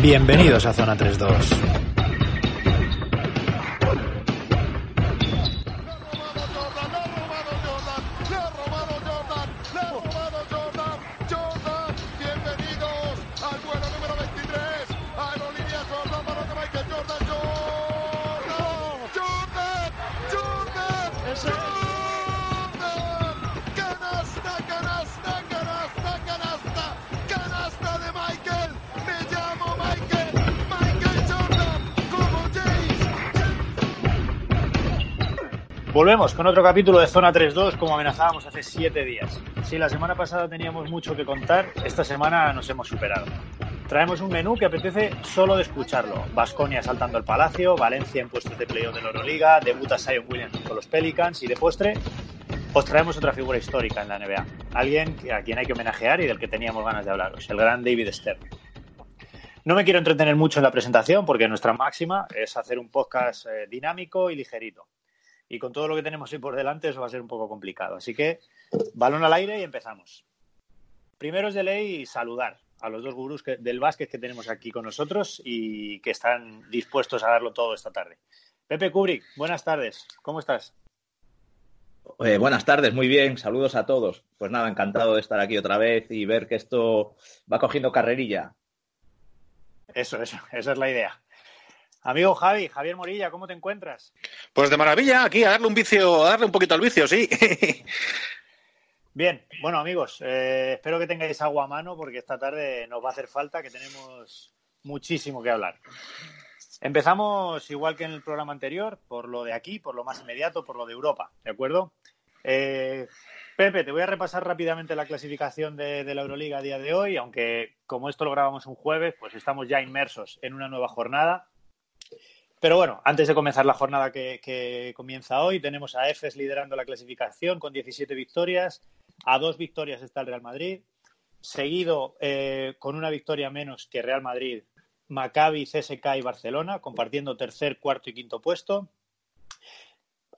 Bienvenidos a Zona 3-2. Con otro capítulo de Zona 3-2 como amenazábamos hace siete días. Si la semana pasada teníamos mucho que contar, esta semana nos hemos superado. Traemos un menú que apetece solo de escucharlo. Vasconia saltando el palacio, Valencia en puestos de playoff de la Euroliga, debuta Sion Williams con los Pelicans y de postre os traemos otra figura histórica en la NBA. Alguien a quien hay que homenajear y del que teníamos ganas de hablaros, el gran David Stern. No me quiero entretener mucho en la presentación porque nuestra máxima es hacer un podcast eh, dinámico y ligerito y con todo lo que tenemos hoy por delante eso va a ser un poco complicado. Así que balón al aire y empezamos. Primero es de ley saludar a los dos gurús del básquet que tenemos aquí con nosotros y que están dispuestos a darlo todo esta tarde. Pepe Kubrick, buenas tardes. ¿Cómo estás? Eh, buenas tardes, muy bien. Saludos a todos. Pues nada, encantado de estar aquí otra vez y ver que esto va cogiendo carrerilla. Eso, eso, esa es la idea. Amigo Javi, Javier Morilla, ¿cómo te encuentras? Pues de maravilla, aquí a darle un vicio, a darle un poquito al vicio, sí. Bien, bueno amigos, eh, espero que tengáis agua a mano porque esta tarde nos va a hacer falta, que tenemos muchísimo que hablar. Empezamos igual que en el programa anterior, por lo de aquí, por lo más inmediato, por lo de Europa, ¿de acuerdo? Eh, Pepe, te voy a repasar rápidamente la clasificación de, de, la Euroliga a día de hoy, aunque como esto lo grabamos un jueves, pues estamos ya inmersos en una nueva jornada. Pero bueno, antes de comenzar la jornada que, comienza hoy, tenemos a EFES liderando la clasificación con 17 victorias. A dos victorias está el Real Madrid. Seguido eh, con una victoria menos que Real Madrid, Maccabi, CSK y Barcelona, compartiendo tercer, cuarto y quinto puesto.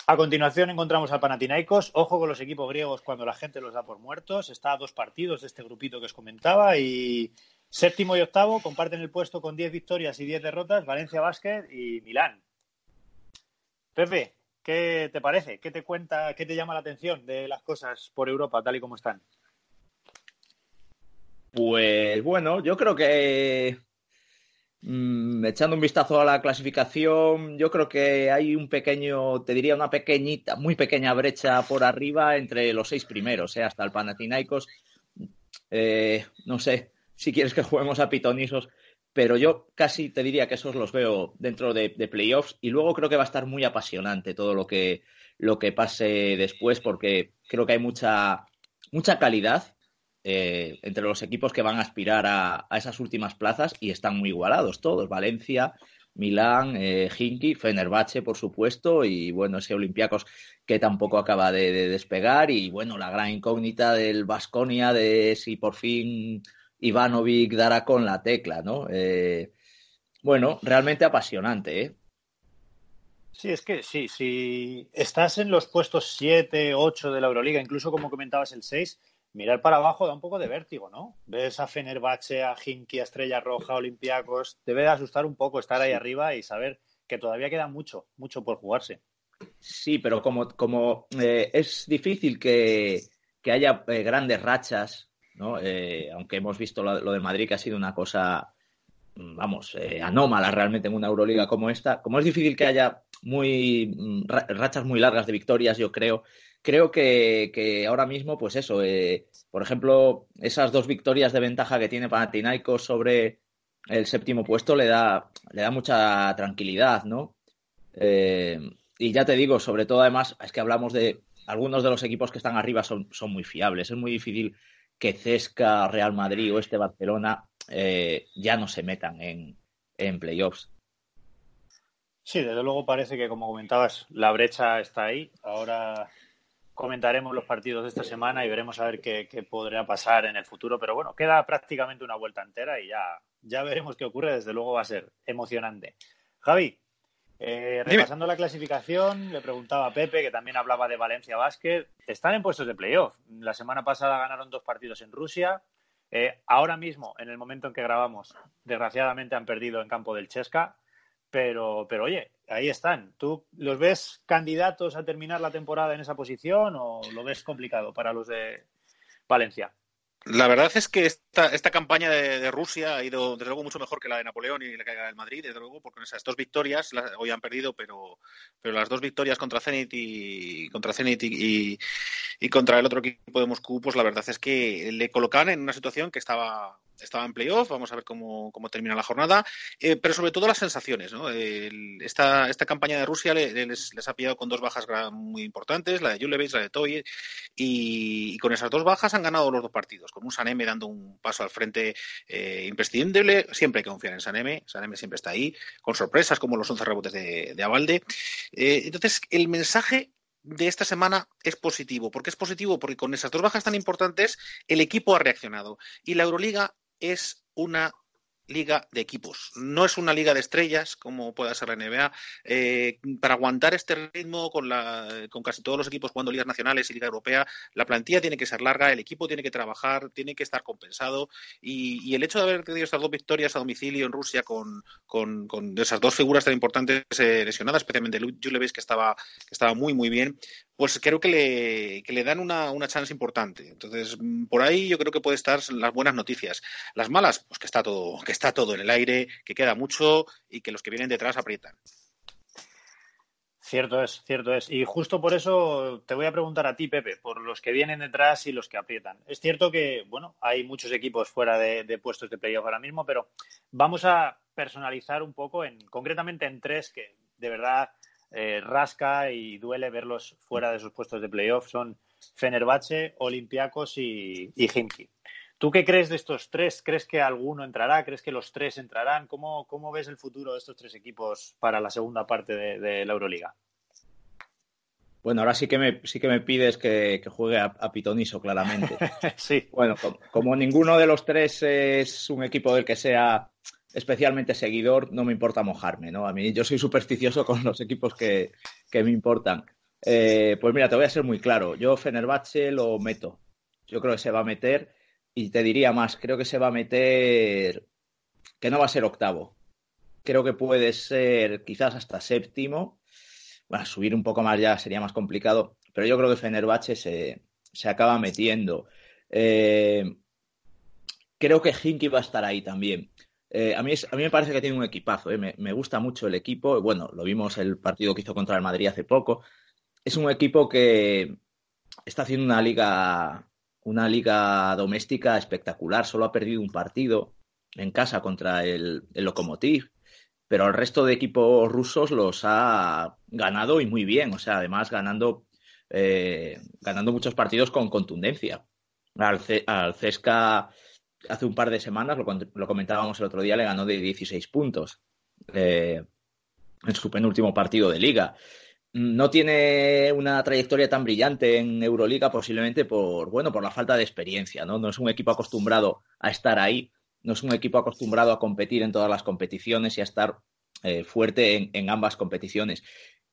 A continuación encontramos al Panathinaikos. Ojo con los equipos griegos cuando la gente los da por muertos. Está a dos partidos de este grupito que os comentaba y Séptimo y octavo comparten el puesto con 10 victorias y 10 derrotas Valencia Basket y Milán. Pepe, ¿qué te parece? ¿Qué te cuenta, qué te llama la atención de las cosas por Europa tal y como están? Pues bueno, yo creo que mm, echando un vistazo a la clasificación, yo creo que hay un pequeño, te diría una pequeñita, muy pequeña brecha por arriba entre los seis primeros, ¿eh? hasta el Panathinaikos. Eh, no sé, si quieres que juguemos a pitonisos, pero yo casi te diría que esos los veo dentro de, playoffs y luego creo que va a estar muy apasionante todo lo que, lo que pase después porque creo que hay mucha, mucha calidad eh, entre los equipos que van a aspirar a, esas últimas plazas y están muy igualados todos. Valencia, Milán, eh, Hinky, Fenerbahce, por supuesto, y bueno, ese Olympiacos que tampoco acaba de, de despegar y bueno, la gran incógnita del Vasconia de si por fin Ivanovic dará con la tecla, ¿no? Eh, bueno, realmente apasionante, ¿eh? Sí, es que sí, si estás en los puestos 7, 8 de la Euroliga, incluso como comentabas el 6, mirar para abajo da un poco de vértigo, ¿no? Ves a Fenerbahce, a Hinky, a Estrella Roja, a Olympiacos, debe de asustar un poco estar ahí arriba y saber que todavía queda mucho, mucho por jugarse. Sí, pero como, como eh, es difícil que, haya eh, grandes rachas eh, aunque hemos visto lo, de Madrid que ha sido una cosa, mm, vamos, eh, anómala realmente en una Euroliga como esta, como es difícil que haya muy mm, rachas muy largas de victorias, yo creo, creo que, ahora mismo, pues eso, eh, por ejemplo, esas dos victorias de ventaja que tiene Panathinaikos sobre el séptimo puesto le da, le da mucha tranquilidad, ¿no? y ya te digo, sobre todo además, es que hablamos de algunos de los equipos que están arriba son, son muy fiables, es muy difícil que Cesca, Real Madrid o este Barcelona eh, ya no se metan en, en playoffs. Sí, desde luego parece que, como comentabas, la brecha está ahí. Ahora comentaremos los partidos de esta semana y veremos a ver qué, qué, podrá pasar en el futuro. Pero bueno, queda prácticamente una vuelta entera y ya, ya veremos qué ocurre. Desde luego va a ser emocionante. Javi, eh, repasando la clasificación, le preguntaba a Pepe, que también hablaba de Valencia Basket. Están en puestos de playoff. La semana pasada ganaron dos partidos en Rusia. Eh, ahora mismo, en el momento en que grabamos, desgraciadamente han perdido en campo del Chesca, pero, pero oye, ahí están. ¿Tú los ves candidatos a terminar la temporada en esa posición o lo ves complicado para los de Valencia? La verdad es que esta, esta campaña de, Rusia ha ido, desde luego, mucho mejor que la de Napoleón y la que del Madrid, desde luego, porque esas dos victorias, hoy han perdido, pero, pero las dos victorias contra Zenit y contra Zenit y, y, contra el otro equipo de Moscú, pues la verdad es que le colocan en una situación que estaba estaba en playoff, vamos a ver cómo, cómo termina la jornada, eh, pero sobre todo las sensaciones. ¿no? esta, esta campaña de Rusia les, les, ha pillado con dos bajas muy importantes, la de Julevic, la de Toy, y, con esas dos bajas han ganado los dos partidos, con un Saneme dando un paso al frente eh, imprescindible, siempre hay que confiar en Saneme, Saneme siempre está ahí, con sorpresas como los 11 rebotes de, de Avalde. Eh, entonces, el mensaje de esta semana es positivo. ¿Por qué es positivo? Porque con esas dos bajas tan importantes el equipo ha reaccionado y la Euroliga es una liga de equipos. No es una liga de estrellas como pueda ser la NBA. Eh, para aguantar este ritmo con, la, con casi todos los equipos jugando ligas nacionales y liga europea, la plantilla tiene que ser larga, el equipo tiene que trabajar, tiene que estar compensado y, el hecho de haber tenido estas dos victorias a domicilio en Rusia con, esas dos figuras tan importantes eh, lesionadas, especialmente Julevis que que estaba muy muy bien, pues creo que le, dan una, una chance importante. Entonces, por ahí yo creo que puede estar las buenas noticias. Las malas, pues que está todo, que está todo en el aire, que queda mucho y que los que vienen detrás aprietan. Cierto es, cierto es. Y justo por eso te voy a preguntar a ti, Pepe, por los que vienen detrás y los que aprietan. Es cierto que, bueno, hay muchos equipos fuera de, puestos de playoff ahora mismo, pero vamos a personalizar un poco, en, concretamente en tres que de verdad eh, rasca y duele verlos fuera de sus puestos de playoff. Son Fenerbahce, Olympiacos y, y ¿Tú qué crees de estos tres? ¿Crees que alguno entrará? ¿Crees que los tres entrarán? ¿Cómo, cómo ves el futuro de estos tres equipos para la segunda parte de, la Euroliga? Bueno, ahora sí que me, sí que me pides que, juegue a, Pitoniso, claramente. sí. Bueno, como, ninguno de los tres es un equipo del que sea especialmente seguidor, no me importa mojarme, ¿no? A mí yo soy supersticioso con los equipos que, me importan. Eh, pues mira, te voy a ser muy claro. Yo Fenerbahce lo meto. Yo creo que se va a meter y te diría más, creo que se va a meter, que no va a ser octavo. Creo que puede ser quizás hasta séptimo. Bueno, subir un poco más ya sería más complicado, pero yo creo que Fenerbahce se, se acaba metiendo. Eh, creo que Hinky va a estar ahí también. Eh, a, mí a mí me parece que tiene un equipazo, eh. me, me, gusta mucho el equipo. Bueno, lo vimos el partido que hizo contra el Madrid hace poco. Es un equipo que está haciendo una liga una liga doméstica espectacular. Solo ha perdido un partido en casa contra el, el Lokomotiv, pero el resto de equipos rusos los ha ganado y muy bien. O sea, además ganando, eh, ganando muchos partidos con contundencia. Al, al Cesca hace un par de semanas, lo, comentábamos el otro día, le ganó de 16 puntos eh, en su penúltimo partido de liga no tiene una trayectoria tan brillante en Euroliga posiblemente por, bueno, por la falta de experiencia, ¿no? No es un equipo acostumbrado a estar ahí, no es un equipo acostumbrado a competir en todas las competiciones y a estar eh, fuerte en, ambas competiciones.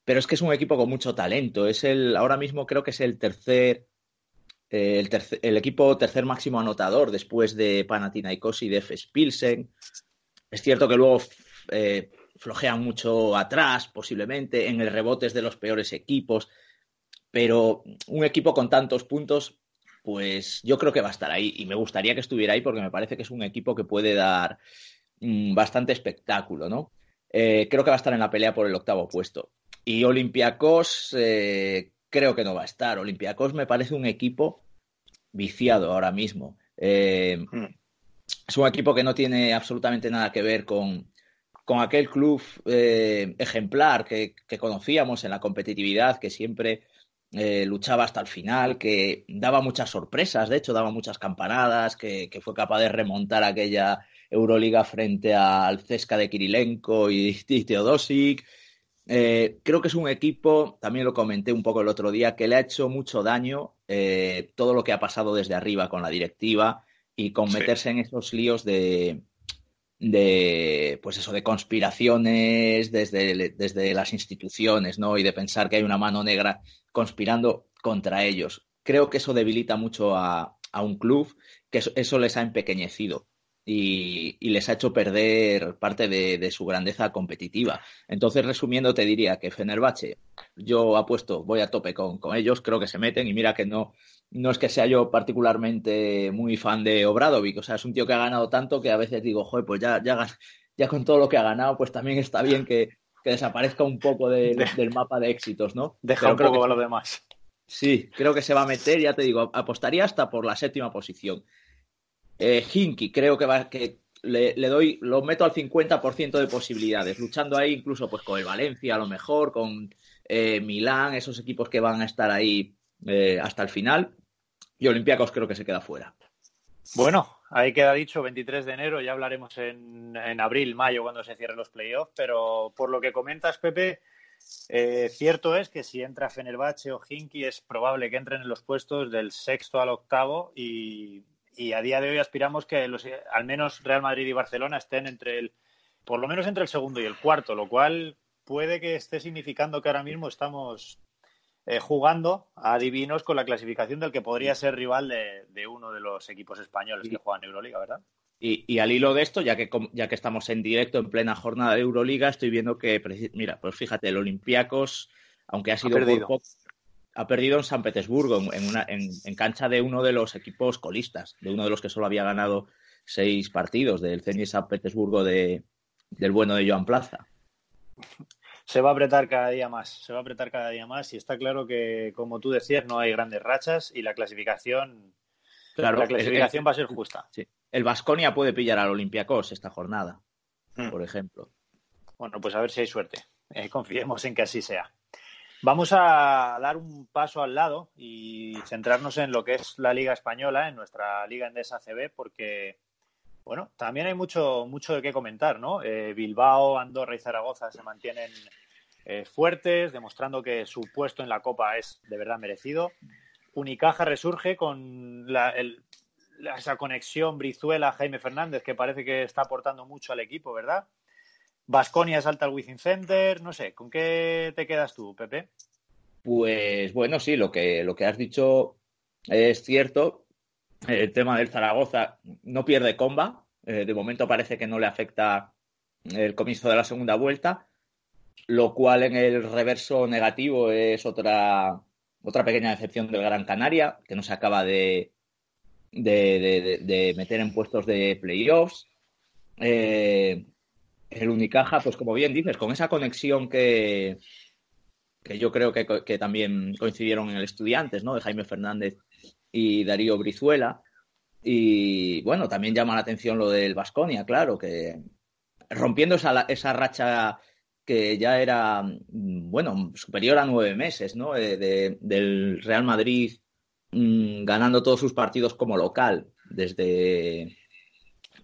Pero es que es un equipo con mucho talento. Es el, ahora mismo creo que es el tercer, eh, el, equipo tercer máximo anotador después de Panathinaikos y de Pilsen. Es cierto que luego eh, flojean mucho atrás, posiblemente, en el rebotes de los peores equipos, pero un equipo con tantos puntos, pues yo creo que va a estar ahí y me gustaría que estuviera ahí porque me parece que es un equipo que puede dar mm, bastante espectáculo, ¿no? Eh, creo que va a estar en la pelea por el octavo puesto. Y Olympiacos eh, creo que no va a estar. Olympiacos me parece un equipo viciado ahora mismo. Eh, hmm. es un equipo que no tiene absolutamente nada que ver con, con aquel club eh, ejemplar que, conocíamos en la competitividad, que siempre eh, luchaba hasta el final, que daba muchas sorpresas, de hecho, daba muchas campanadas, que, fue capaz de remontar aquella Euroliga frente al Cesca de Kirilenko y, Teodosic. Eh, creo que es un equipo, también lo comenté un poco el otro día, que le ha hecho mucho daño todo lo que ha pasado desde arriba con la directiva y con meterse en esos líos de, de pues eso de conspiraciones desde, desde las instituciones ¿no? y de pensar que hay una mano negra conspirando contra ellos creo que eso debilita mucho a, a un club que eso, les ha empequeñecido. Y, les ha hecho perder parte de, su grandeza competitiva. Entonces, resumiendo, te diría que Fenerbahce, yo apuesto, voy a tope con, con, ellos, creo que se meten y mira que no, no es que sea yo particularmente muy fan de Obradovic, o sea, es un tío que ha ganado tanto que a veces digo, joder, pues ya, ya, ya con todo lo que ha ganado, pues también está bien que, que desaparezca un poco del mapa de éxitos, ¿no? Deja un poco a lo demás. Sí, creo que se va a meter, ya te digo, apostaría hasta por la séptima posición. Eh, Hinky, creo que va que le, doy, lo meto al 50% de posibilidades, luchando ahí incluso pues con el Valencia a lo mejor, con eh, Milán, esos equipos que van a estar ahí eh, hasta el final. Y Olympiacos creo que se queda fuera. Bueno, ahí queda dicho, 23 de enero, ya hablaremos en, abril, mayo, cuando se cierren los playoffs, pero por lo que comentas, Pepe, cierto es que si entra Fenerbahce o Hinky es probable que entren en los puestos del sexto al octavo y, a día de hoy aspiramos que los, al menos Real Madrid y Barcelona estén entre el, por lo menos entre el segundo y el cuarto, lo cual puede que esté significando que ahora mismo estamos eh, jugando a divinos con la clasificación del que podría ser rival de, de uno de los equipos españoles que juegan Euroliga, ¿verdad? Y, al hilo de esto, ya que, ya que estamos en directo, en plena jornada de Euroliga, estoy viendo que, mira, pues fíjate, el Olympiacos, aunque ha sido ha perdido, ha perdido en San Petersburgo, en, una, en, cancha de uno de los equipos colistas, de uno de los que solo había ganado seis partidos, del Zenit San Petersburgo de, del bueno de Joan Plaza. Se va a apretar cada día más, se va a apretar cada día más y está claro que, como tú decías, no hay grandes rachas y la clasificación, claro, la clasificación va a ser justa. Sí el Vasconia puede pillar al Olympiacos esta jornada, hmm. por ejemplo. Bueno, pues a ver si hay suerte. Eh, confiemos en que así sea. Vamos a dar un paso al lado y centrarnos en lo que es la Liga Española, en nuestra Liga Endesa CB, porque, bueno, también hay mucho, mucho de qué comentar, ¿no? Eh, Bilbao, Andorra y Zaragoza se mantienen eh, fuertes, demostrando que su puesto en la Copa es de verdad merecido. Unicaja resurge con la, el, esa conexión Brizuela-Jaime Fernández que parece que está aportando mucho al equipo, ¿verdad? Vasconia salta al Wizzing Center, no sé, ¿con qué te quedas tú, Pepe? Pues bueno, sí, lo que, lo que has dicho es cierto. El tema del Zaragoza no pierde comba. Eh, de momento parece que no le afecta el comienzo de la segunda vuelta, lo cual en el reverso negativo es otra, otra pequeña decepción del Gran Canaria, que no se acaba de, de, meter en puestos de playoffs. Eh, el Unicaja, pues como bien dices, con esa conexión que, que yo creo que, también coincidieron en el Estudiantes, ¿no? De Jaime Fernández y Darío Brizuela. Y bueno, también llama la atención lo del Vasconia, claro, que rompiendo esa, esa racha que ya era, bueno, superior a nueve meses, ¿no? Del Real Madrid Mm, ganando todos sus partidos como local desde,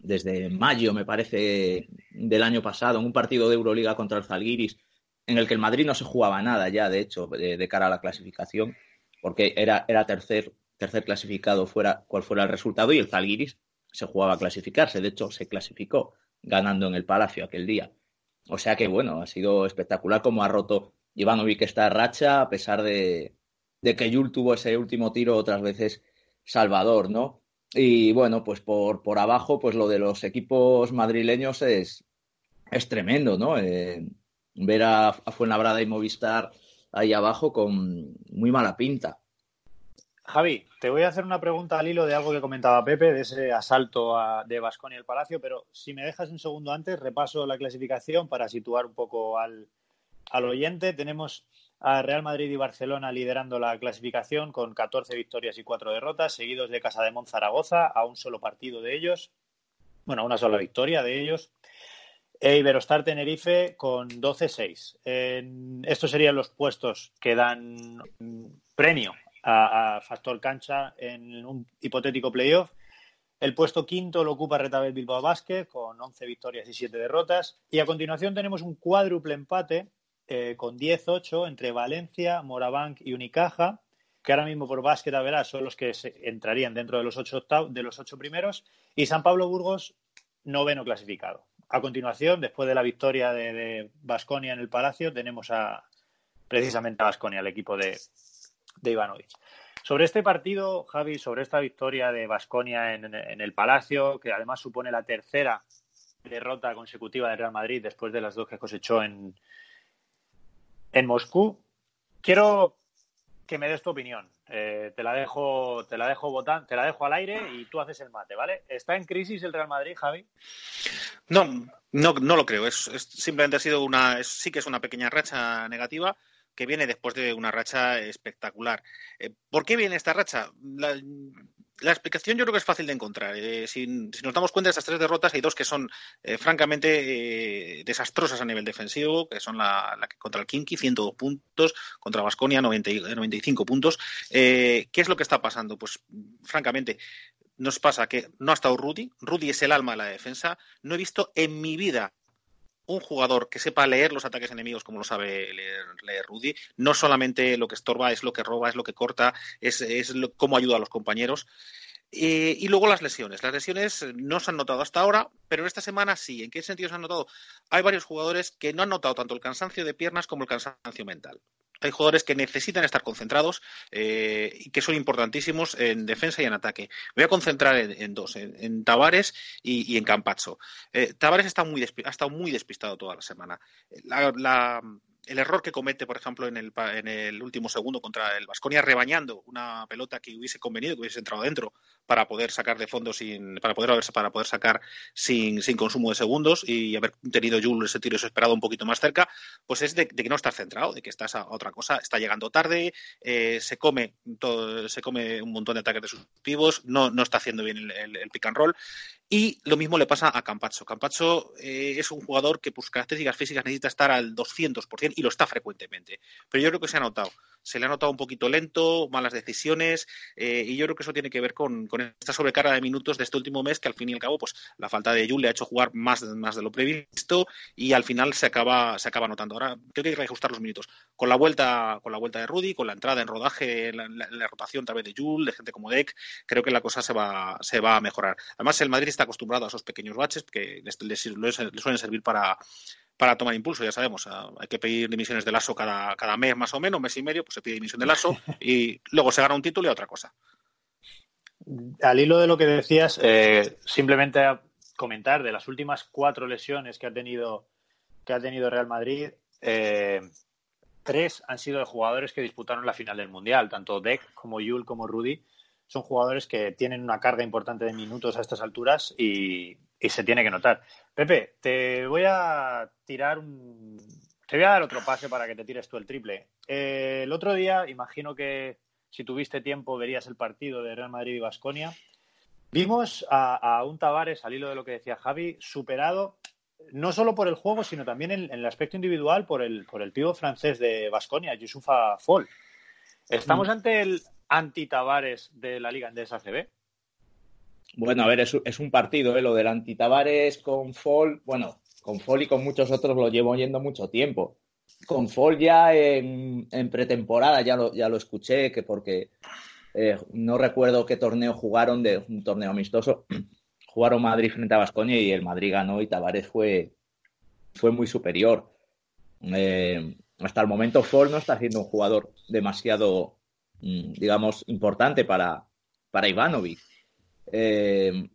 desde mayo, me parece, del año pasado, en un partido de Euroliga contra el Zalgiris, en el que el Madrid no se jugaba nada ya, de hecho, de, cara a la clasificación, porque era, era tercer, tercer clasificado fuera cual fuera el resultado, y el Zalgiris se jugaba a clasificarse, de hecho, se clasificó ganando en el Palacio aquel día. O sea que, bueno, ha sido espectacular como ha roto Ivanovic esta racha, a pesar de, de que Yul tuvo ese último tiro otras veces Salvador, ¿no? Y bueno, pues por, por abajo, pues lo de los equipos madrileños es, es tremendo, ¿no? Eh, ver a, Fuenlabrada y Movistar ahí abajo con muy mala pinta. Javi, te voy a hacer una pregunta al hilo de algo que comentaba Pepe, de ese asalto de Vasconia y el Palacio, pero si me dejas un segundo antes, repaso la clasificación para situar un poco al, al oyente. Tenemos a Real Madrid y Barcelona liderando la clasificación con 14 victorias y 4 derrotas, seguidos de Casa de Zaragoza a un solo partido de ellos, bueno, a una sola victoria de ellos. E Iberostar Tenerife con 12-6. estos serían los puestos que dan premio a, Factor Cancha en un hipotético playoff. El puesto quinto lo ocupa Retabel Bilbao Basket con 11 victorias y 7 derrotas. Y a continuación tenemos un cuádruple empate eh, con 10-8 entre Valencia, Morabank y Unicaja, que ahora mismo por básquet a verás son los que entrarían dentro de los ocho, de los ocho primeros, y San Pablo Burgos, noveno clasificado. A continuación, después de la victoria de Basconia en el Palacio, tenemos a precisamente a Basconia, el equipo de, de Ivanovic. Sobre este partido, Javi, sobre esta victoria de Basconia en, el Palacio, que además supone la tercera derrota consecutiva del Real Madrid después de las dos que cosechó en, en Moscú, quiero que me des tu opinión. Eh, te la dejo, te la dejo votar, te la dejo al aire y tú haces el mate, ¿vale? ¿Está en crisis el Real Madrid, Javi? No, no, no lo creo. Es, simplemente ha sido una, sí que es una pequeña racha negativa que viene después de una racha espectacular. Eh, ¿Por qué viene esta racha? Explicación yo creo que es fácil de encontrar. Eh, si, nos damos cuenta de estas tres derrotas, hay dos que son eh, francamente desastrosas a nivel defensivo, que son la, que contra el Kinky, 102 puntos, contra Vasconia, 95 puntos. ¿Qué es lo que está pasando? Pues francamente, nos pasa que no ha estado Rudy. Rudy es el alma de la defensa. No he visto en mi vida un jugador que sepa leer los ataques enemigos como lo sabe leer, Rudy, no solamente lo que estorba, es lo que roba, es lo que corta, es, es cómo ayuda a los compañeros. Eh, y luego las lesiones. Las lesiones no se han notado hasta ahora, pero esta semana sí. ¿En qué sentido se han notado? Hay varios jugadores que no han notado tanto el cansancio de piernas como el cansancio mental hay jugadores que necesitan estar concentrados eh, y que son importantísimos en defensa y en ataque. Voy a concentrar en, dos, en, Tavares y, en Campacho. Eh, Tavares está muy ha estado muy despistado toda la semana. la, el error que comete, por ejemplo, en el, en el último segundo contra el Vasconia, rebañando una pelota que hubiese convenido, que hubiese entrado dentro para poder sacar de fondo sin, para poder para poder sacar sin, sin consumo de segundos y haber tenido Jules ese tiro esperado un poquito más cerca, pues es de, que no está centrado, de que estás a otra cosa, está llegando tarde, eh, se come todo, se come un montón de ataques de no, no está haciendo bien el, el pick and roll y lo mismo le pasa a Campacho. Campacho eh, es un jugador que por sus características físicas necesita estar al 200% y lo está frecuentemente. Pero yo creo que se ha notado se le ha notado un poquito lento, malas decisiones, eh, y yo creo que eso tiene que ver con, esta sobrecarga de minutos de este último mes, que al fin y al cabo, pues la falta de Jules le ha hecho jugar más, más de lo previsto y al final se acaba, se acaba notando. Ahora creo que hay que reajustar los minutos. Con la vuelta, con la vuelta de Rudy, con la entrada en rodaje, la, rotación tal vez de Jules, de gente como Deck, creo que la cosa se va, se va a mejorar. Además, el Madrid está acostumbrado a esos pequeños baches que le suelen servir para para tomar impulso, ya sabemos, hay que pedir dimisiones de lazo cada, cada mes más o menos, mes y medio, pues se pide dimisión de lazo y luego se gana un título y otra cosa. Al hilo de lo que decías, eh, simplemente a comentar de las últimas cuatro lesiones que ha tenido que ha tenido Real Madrid, eh, tres han sido de jugadores que disputaron la final del Mundial, tanto Deck como Yul como Rudy son jugadores que tienen una carga importante de minutos a estas alturas y, se tiene que notar. Pepe, te voy a tirar un... Te voy a dar otro pase para que te tires tú el triple. Eh, el otro día, imagino que si tuviste tiempo verías el partido de Real Madrid y Basconia. Vimos a, un Tavares, al hilo de lo que decía Javi, superado no solo por el juego, sino también en, el aspecto individual por el, por el pivo francés de Basconia, Yusufa Fall. ¿Estamos mm. ante el anti-Tavares de la Liga Endesa CB? Bueno, a ver, es, un partido, ¿eh? lo del anti-Tavares con Fall, bueno, con Fall y con muchos otros lo llevo oyendo mucho tiempo. Con Fall ya en, pretemporada ya lo, escuché, que porque eh, no recuerdo qué torneo jugaron, de un torneo amistoso, jugaron Madrid frente a Vasconia y el Madrid ganó y Tavares fue, fue muy superior. Eh, hasta el momento Fall no está siendo un jugador demasiado digamos, importante para, para Ivanovic. Eh,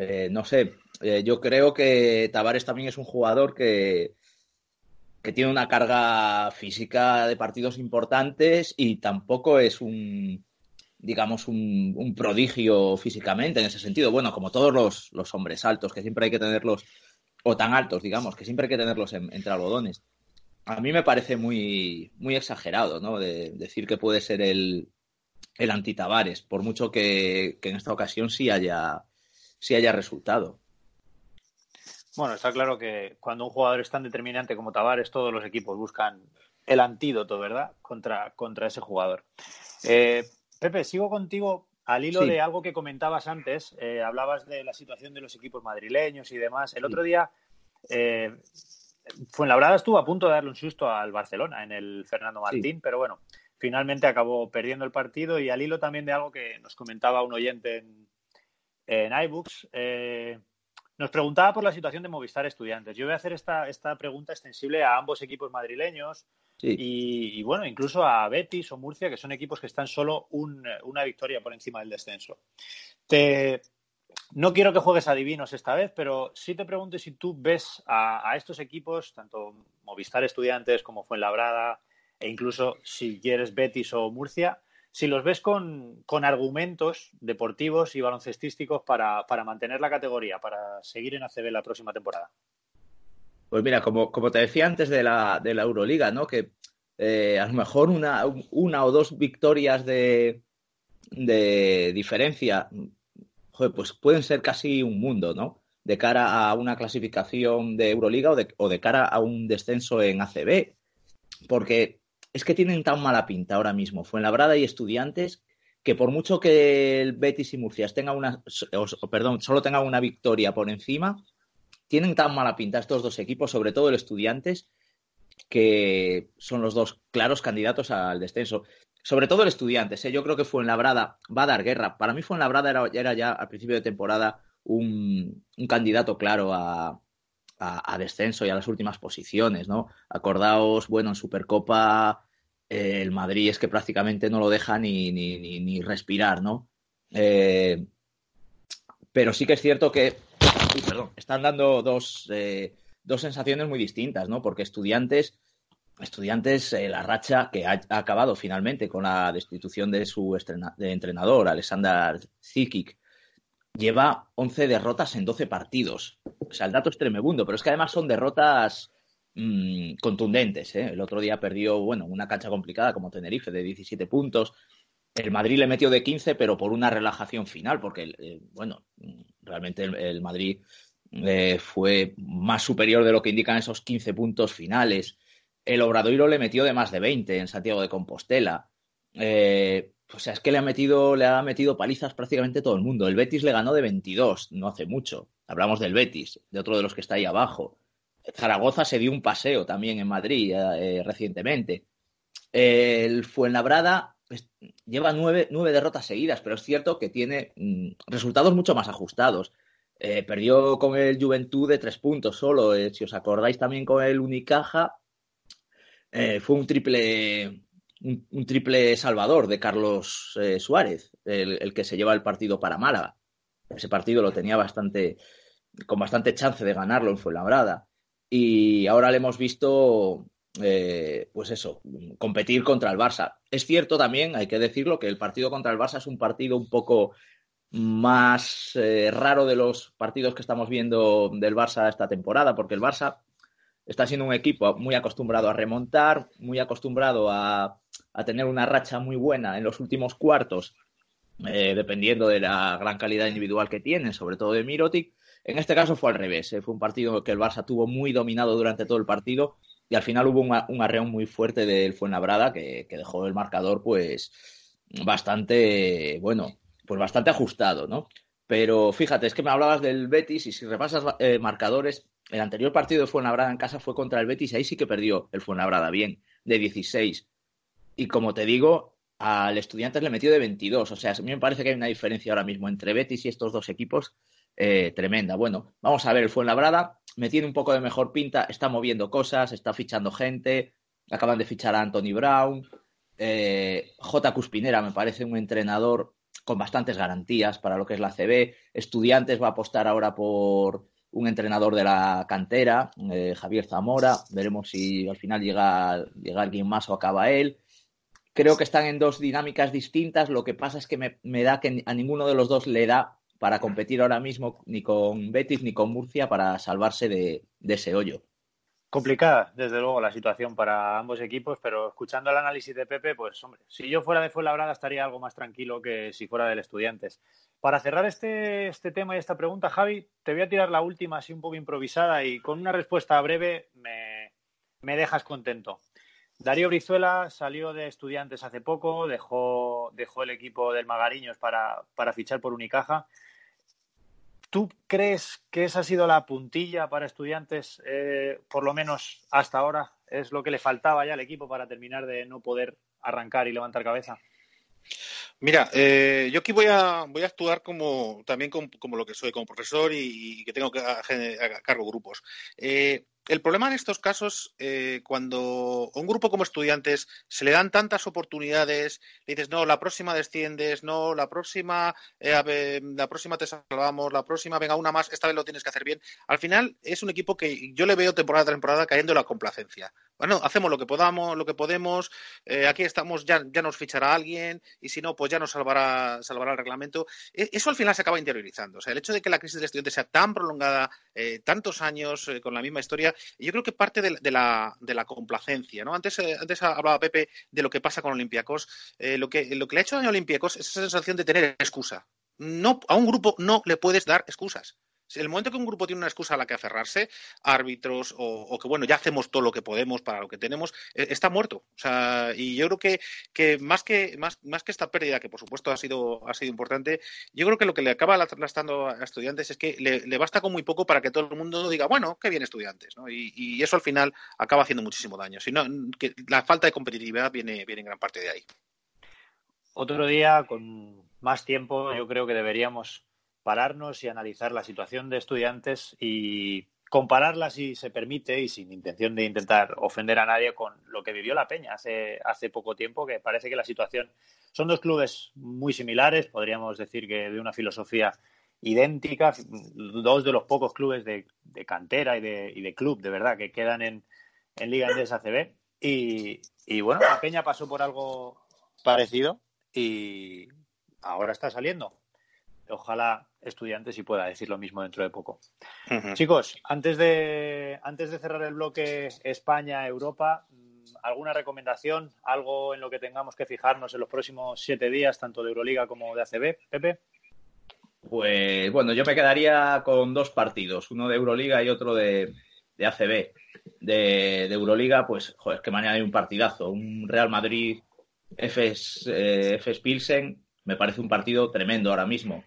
eh, no sé, eh, yo creo que Tavares también es un jugador que, que tiene una carga física de partidos importantes y tampoco es un, digamos, un, prodigio físicamente en ese sentido. Bueno, como todos los, los, hombres altos, que siempre hay que tenerlos, o tan altos, digamos, que siempre hay que tenerlos entre algodones a mí me parece muy, muy exagerado, ¿no? De decir que puede ser el, el anti-Tavares, por mucho que, en esta ocasión sí haya, sí haya resultado. Bueno, está claro que cuando un jugador es tan determinante como Tavares, todos los equipos buscan el antídoto, ¿verdad? Contra, contra ese jugador. Eh, Pepe, sigo contigo al hilo de algo que comentabas antes. Eh, hablabas de la situación de los equipos madrileños y demás. El otro día eh, Fuenlabrada estuvo a punto de darle un susto al Barcelona en el Fernando Martín, pero bueno, finalmente acabó perdiendo el partido y al hilo también de algo que nos comentaba un oyente en, en iBooks, eh, Nos preguntaba por la situación de Movistar Estudiantes. Yo voy a hacer esta, esta pregunta extensible a ambos equipos madrileños y, bueno, incluso a Betis o Murcia, que son equipos que están solo una victoria por encima del descenso. Te, no quiero que juegues a divinos esta vez, pero sí te pregunto si tú ves a, estos equipos, tanto Movistar Estudiantes como Fuenlabrada, e incluso si quieres Betis o Murcia, si los ves con, argumentos deportivos y baloncestísticos para, mantener la categoría, para seguir en ACB la próxima temporada. Pues mira, como, te decía antes de la, de la Euroliga, ¿no? Que eh, a lo mejor una, una o dos victorias de, de diferencia, pues pueden ser casi un mundo, ¿no? De cara a una clasificación de Euroliga o de, o de cara a un descenso en ACB. Porque es que tienen tan mala pinta ahora mismo, Fuenlabrada y Estudiantes, que por mucho que el Betis y Murcia tengan una, perdón, solo tengan una victoria por encima, tienen tan mala pinta estos dos equipos, sobre todo el Estudiantes, que son los dos claros candidatos al descenso. Sobre todo el Estudiantes, ¿eh? yo creo que Fuenlabrada va a dar guerra. Para mí Fuenlabrada era, era ya al principio de temporada un, candidato claro a, a, descenso y a las últimas posiciones, ¿no? Acordaos, bueno, en Supercopa eh, el Madrid es que prácticamente no lo deja ni, ni, ni, respirar, ¿no? Eh, pero sí que es cierto que perdón, están dando dos, eh, dos, sensaciones muy distintas, ¿no? Porque estudiantes, estudiantes la racha que ha, acabado finalmente con la destitución de su entrenador, Alexander Zikic, lleva 11 derrotas en 12 partidos. O sea, el dato es tremebundo, pero es que además son derrotas mmm, contundentes. ¿eh? El otro día perdió, bueno, una cancha complicada como Tenerife de 17 puntos. El Madrid le metió de 15, pero por una relajación final, porque, eh, bueno, realmente el, Madrid eh, fue más superior de lo que indican esos 15 puntos finales. El Obradoiro le metió de más de 20 en Santiago de Compostela. Eh, o sea, es que le ha metido, le ha metido palizas prácticamente todo el mundo. El Betis le ganó de 22, no hace mucho. Hablamos del Betis, de otro de los que está ahí abajo. Zaragoza se dio un paseo también en Madrid eh, recientemente. El Fuenlabrada pues, lleva nueve, derrotas seguidas, pero es cierto que tiene mm, resultados mucho más ajustados. Eh, perdió con el Juventud de tres puntos solo. Eh, si os acordáis también con el Unicaja, fue un triple, un, triple salvador de Carlos eh, Suárez, el, que se lleva el partido para Málaga. Ese partido lo tenía bastante, con bastante chance de ganarlo en Fuenlabrada. Y ahora le hemos visto, eh, pues eso, competir contra el Barça. Es cierto también, hay que decirlo, que el partido contra el Barça es un partido un poco más eh, raro de los partidos que estamos viendo del Barça esta temporada, porque el Barça está siendo un equipo muy acostumbrado a remontar, muy acostumbrado a, tener una racha muy buena en los últimos cuartos, eh, dependiendo de la gran calidad individual que tiene, sobre todo de Mirotic. En este caso fue al revés, eh, fue un partido que el Barça tuvo muy dominado durante todo el partido y al final hubo un, arreón muy fuerte del Fuenlabrada que, que dejó el marcador pues bastante, bueno, pues bastante ajustado, ¿no? Pero fíjate, es que me hablabas del Betis y si repasas eh, marcadores, el anterior partido de Fuenlabrada en casa fue contra el Betis ahí sí que perdió el Fuenlabrada bien, de 16. Y como te digo, al Estudiantes le metió de 22. O sea, a mí me parece que hay una diferencia ahora mismo entre Betis y estos dos equipos eh, tremenda. Bueno, vamos a ver, el Fuenlabrada me tiene un poco de mejor pinta, está moviendo cosas, está fichando gente, acaban de fichar a Anthony Brown. Eh, J. Cuspinera me parece un entrenador con bastantes garantías para lo que es la CB. Estudiantes va a apostar ahora por un entrenador de la cantera, eh, Javier Zamora. Veremos si al final llega, llega alguien más o acaba él. Creo que están en dos dinámicas distintas. Lo que pasa es que me, da que a ninguno de los dos le da para competir ahora mismo ni con Betis ni con Murcia para salvarse de ese hoyo. Complicada, desde luego, la situación para ambos equipos, pero escuchando el análisis de Pepe, pues hombre, si yo fuera de Fuenlabrada estaría algo más tranquilo que si fuera del Estudiantes. Para cerrar este, este tema y esta pregunta, Javi, te voy a tirar la última así un poco improvisada y con una respuesta breve me, me dejas contento. Darío Brizuela salió de Estudiantes hace poco, dejó, dejó el equipo del Magariños para, para fichar por Unicaja. ¿Tú crees que esa ha sido la puntilla para estudiantes, eh, por lo menos hasta ahora? ¿Es lo que le faltaba ya al equipo para terminar de no poder arrancar y levantar cabeza? Mira, eh, yo aquí voy a, voy a actuar como también como, lo que soy, como profesor y, que tengo que a, cargo grupos. Eh, el problema en estos casos, eh, cuando a un grupo como estudiantes se le dan tantas oportunidades, le dices, no, la próxima desciendes, no, la próxima, eh, la próxima te salvamos, la próxima, venga, una más, esta vez lo tienes que hacer bien. Al final es un equipo que yo le veo temporada tras temporada cayendo en la complacencia. Bueno, hacemos lo que podamos, lo que podemos, eh, aquí estamos, ya, ya nos fichará alguien, y si no, pues ya nos salvará, salvará el reglamento. E, eso al final se acaba interiorizando. O sea, el hecho de que la crisis del estudiante sea tan prolongada, tantos años con la misma historia, yo creo que parte de, la, complacencia, ¿no? Antes, eh, antes hablaba Pepe de lo que pasa con Olympiacos. Eh, lo, que, lo que le ha hecho daño a Olympiacos es esa sensación de tener excusa. No, a un grupo no le puedes dar excusas el momento que un grupo tiene una excusa a la que aferrarse, árbitros o, que bueno, ya hacemos todo lo que podemos para lo que tenemos, e, está muerto. O sea, y yo creo que, que, más que más, más que esta pérdida, que por supuesto ha sido, ha sido importante, yo creo que lo que le acaba lastrando a estudiantes es que le, basta con muy poco para que todo el mundo diga, bueno, qué bien estudiantes, ¿no? Y, y eso al final acaba haciendo muchísimo daño. Si no, que la falta de competitividad viene, viene en gran parte de ahí. Otro día, con más tiempo, yo creo que deberíamos pararnos y analizar la situación de estudiantes y compararla, si se permite, y sin intención de intentar ofender a nadie, con lo que vivió la Peña hace, hace poco tiempo, que parece que la situación son dos clubes muy similares, podríamos decir que de una filosofía idéntica, dos de los pocos clubes de, cantera y de, y de, club, de verdad, que quedan en, en Liga Endesa ACB. Y, y bueno, la Peña pasó por algo parecido y ahora está saliendo. Ojalá estudiantes y pueda decir lo mismo dentro de poco. Chicos, antes de, antes de cerrar el bloque España-Europa, ¿alguna recomendación? ¿Algo en lo que tengamos que fijarnos en los próximos siete días, tanto de Euroliga como de ACB? Pepe. Pues bueno, yo me quedaría con dos partidos, uno de Euroliga y otro de, ACB. De, Euroliga, pues, joder, que mañana hay un partidazo, un Real Madrid FS, eh, Pilsen, me parece un partido tremendo ahora mismo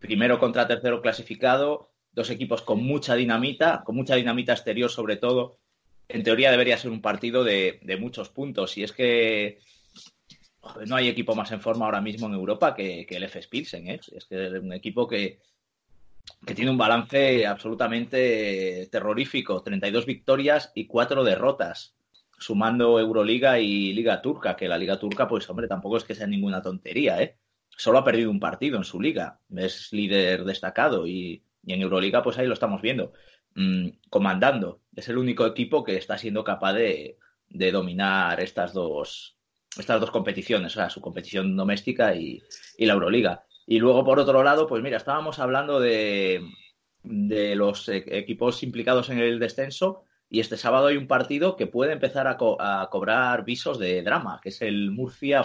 primero contra tercero clasificado, dos equipos con mucha dinamita, con mucha dinamita exterior sobre todo. En teoría debería ser un partido de, muchos puntos. Y es que no hay equipo más en forma ahora mismo en Europa que, el FS Pilsen. ¿eh? Es que es un equipo que, que tiene un balance absolutamente terrorífico. 32 victorias y 4 derrotas, sumando Euroliga y Liga Turca, que la Liga Turca, pues hombre, tampoco es que sea ninguna tontería, ¿eh? Solo ha perdido un partido en su liga. Es líder destacado y, en Euroliga, pues ahí lo estamos viendo. Mm, comandando. Es el único equipo que está siendo capaz de, dominar estas dos, estas dos competiciones, o sea, su competición doméstica y, la Euroliga. Y luego, por otro lado, pues mira, estábamos hablando de, de los e-, equipos implicados en el descenso. Y este sábado hay un partido que puede empezar a, a cobrar visos de drama, que es el Murcia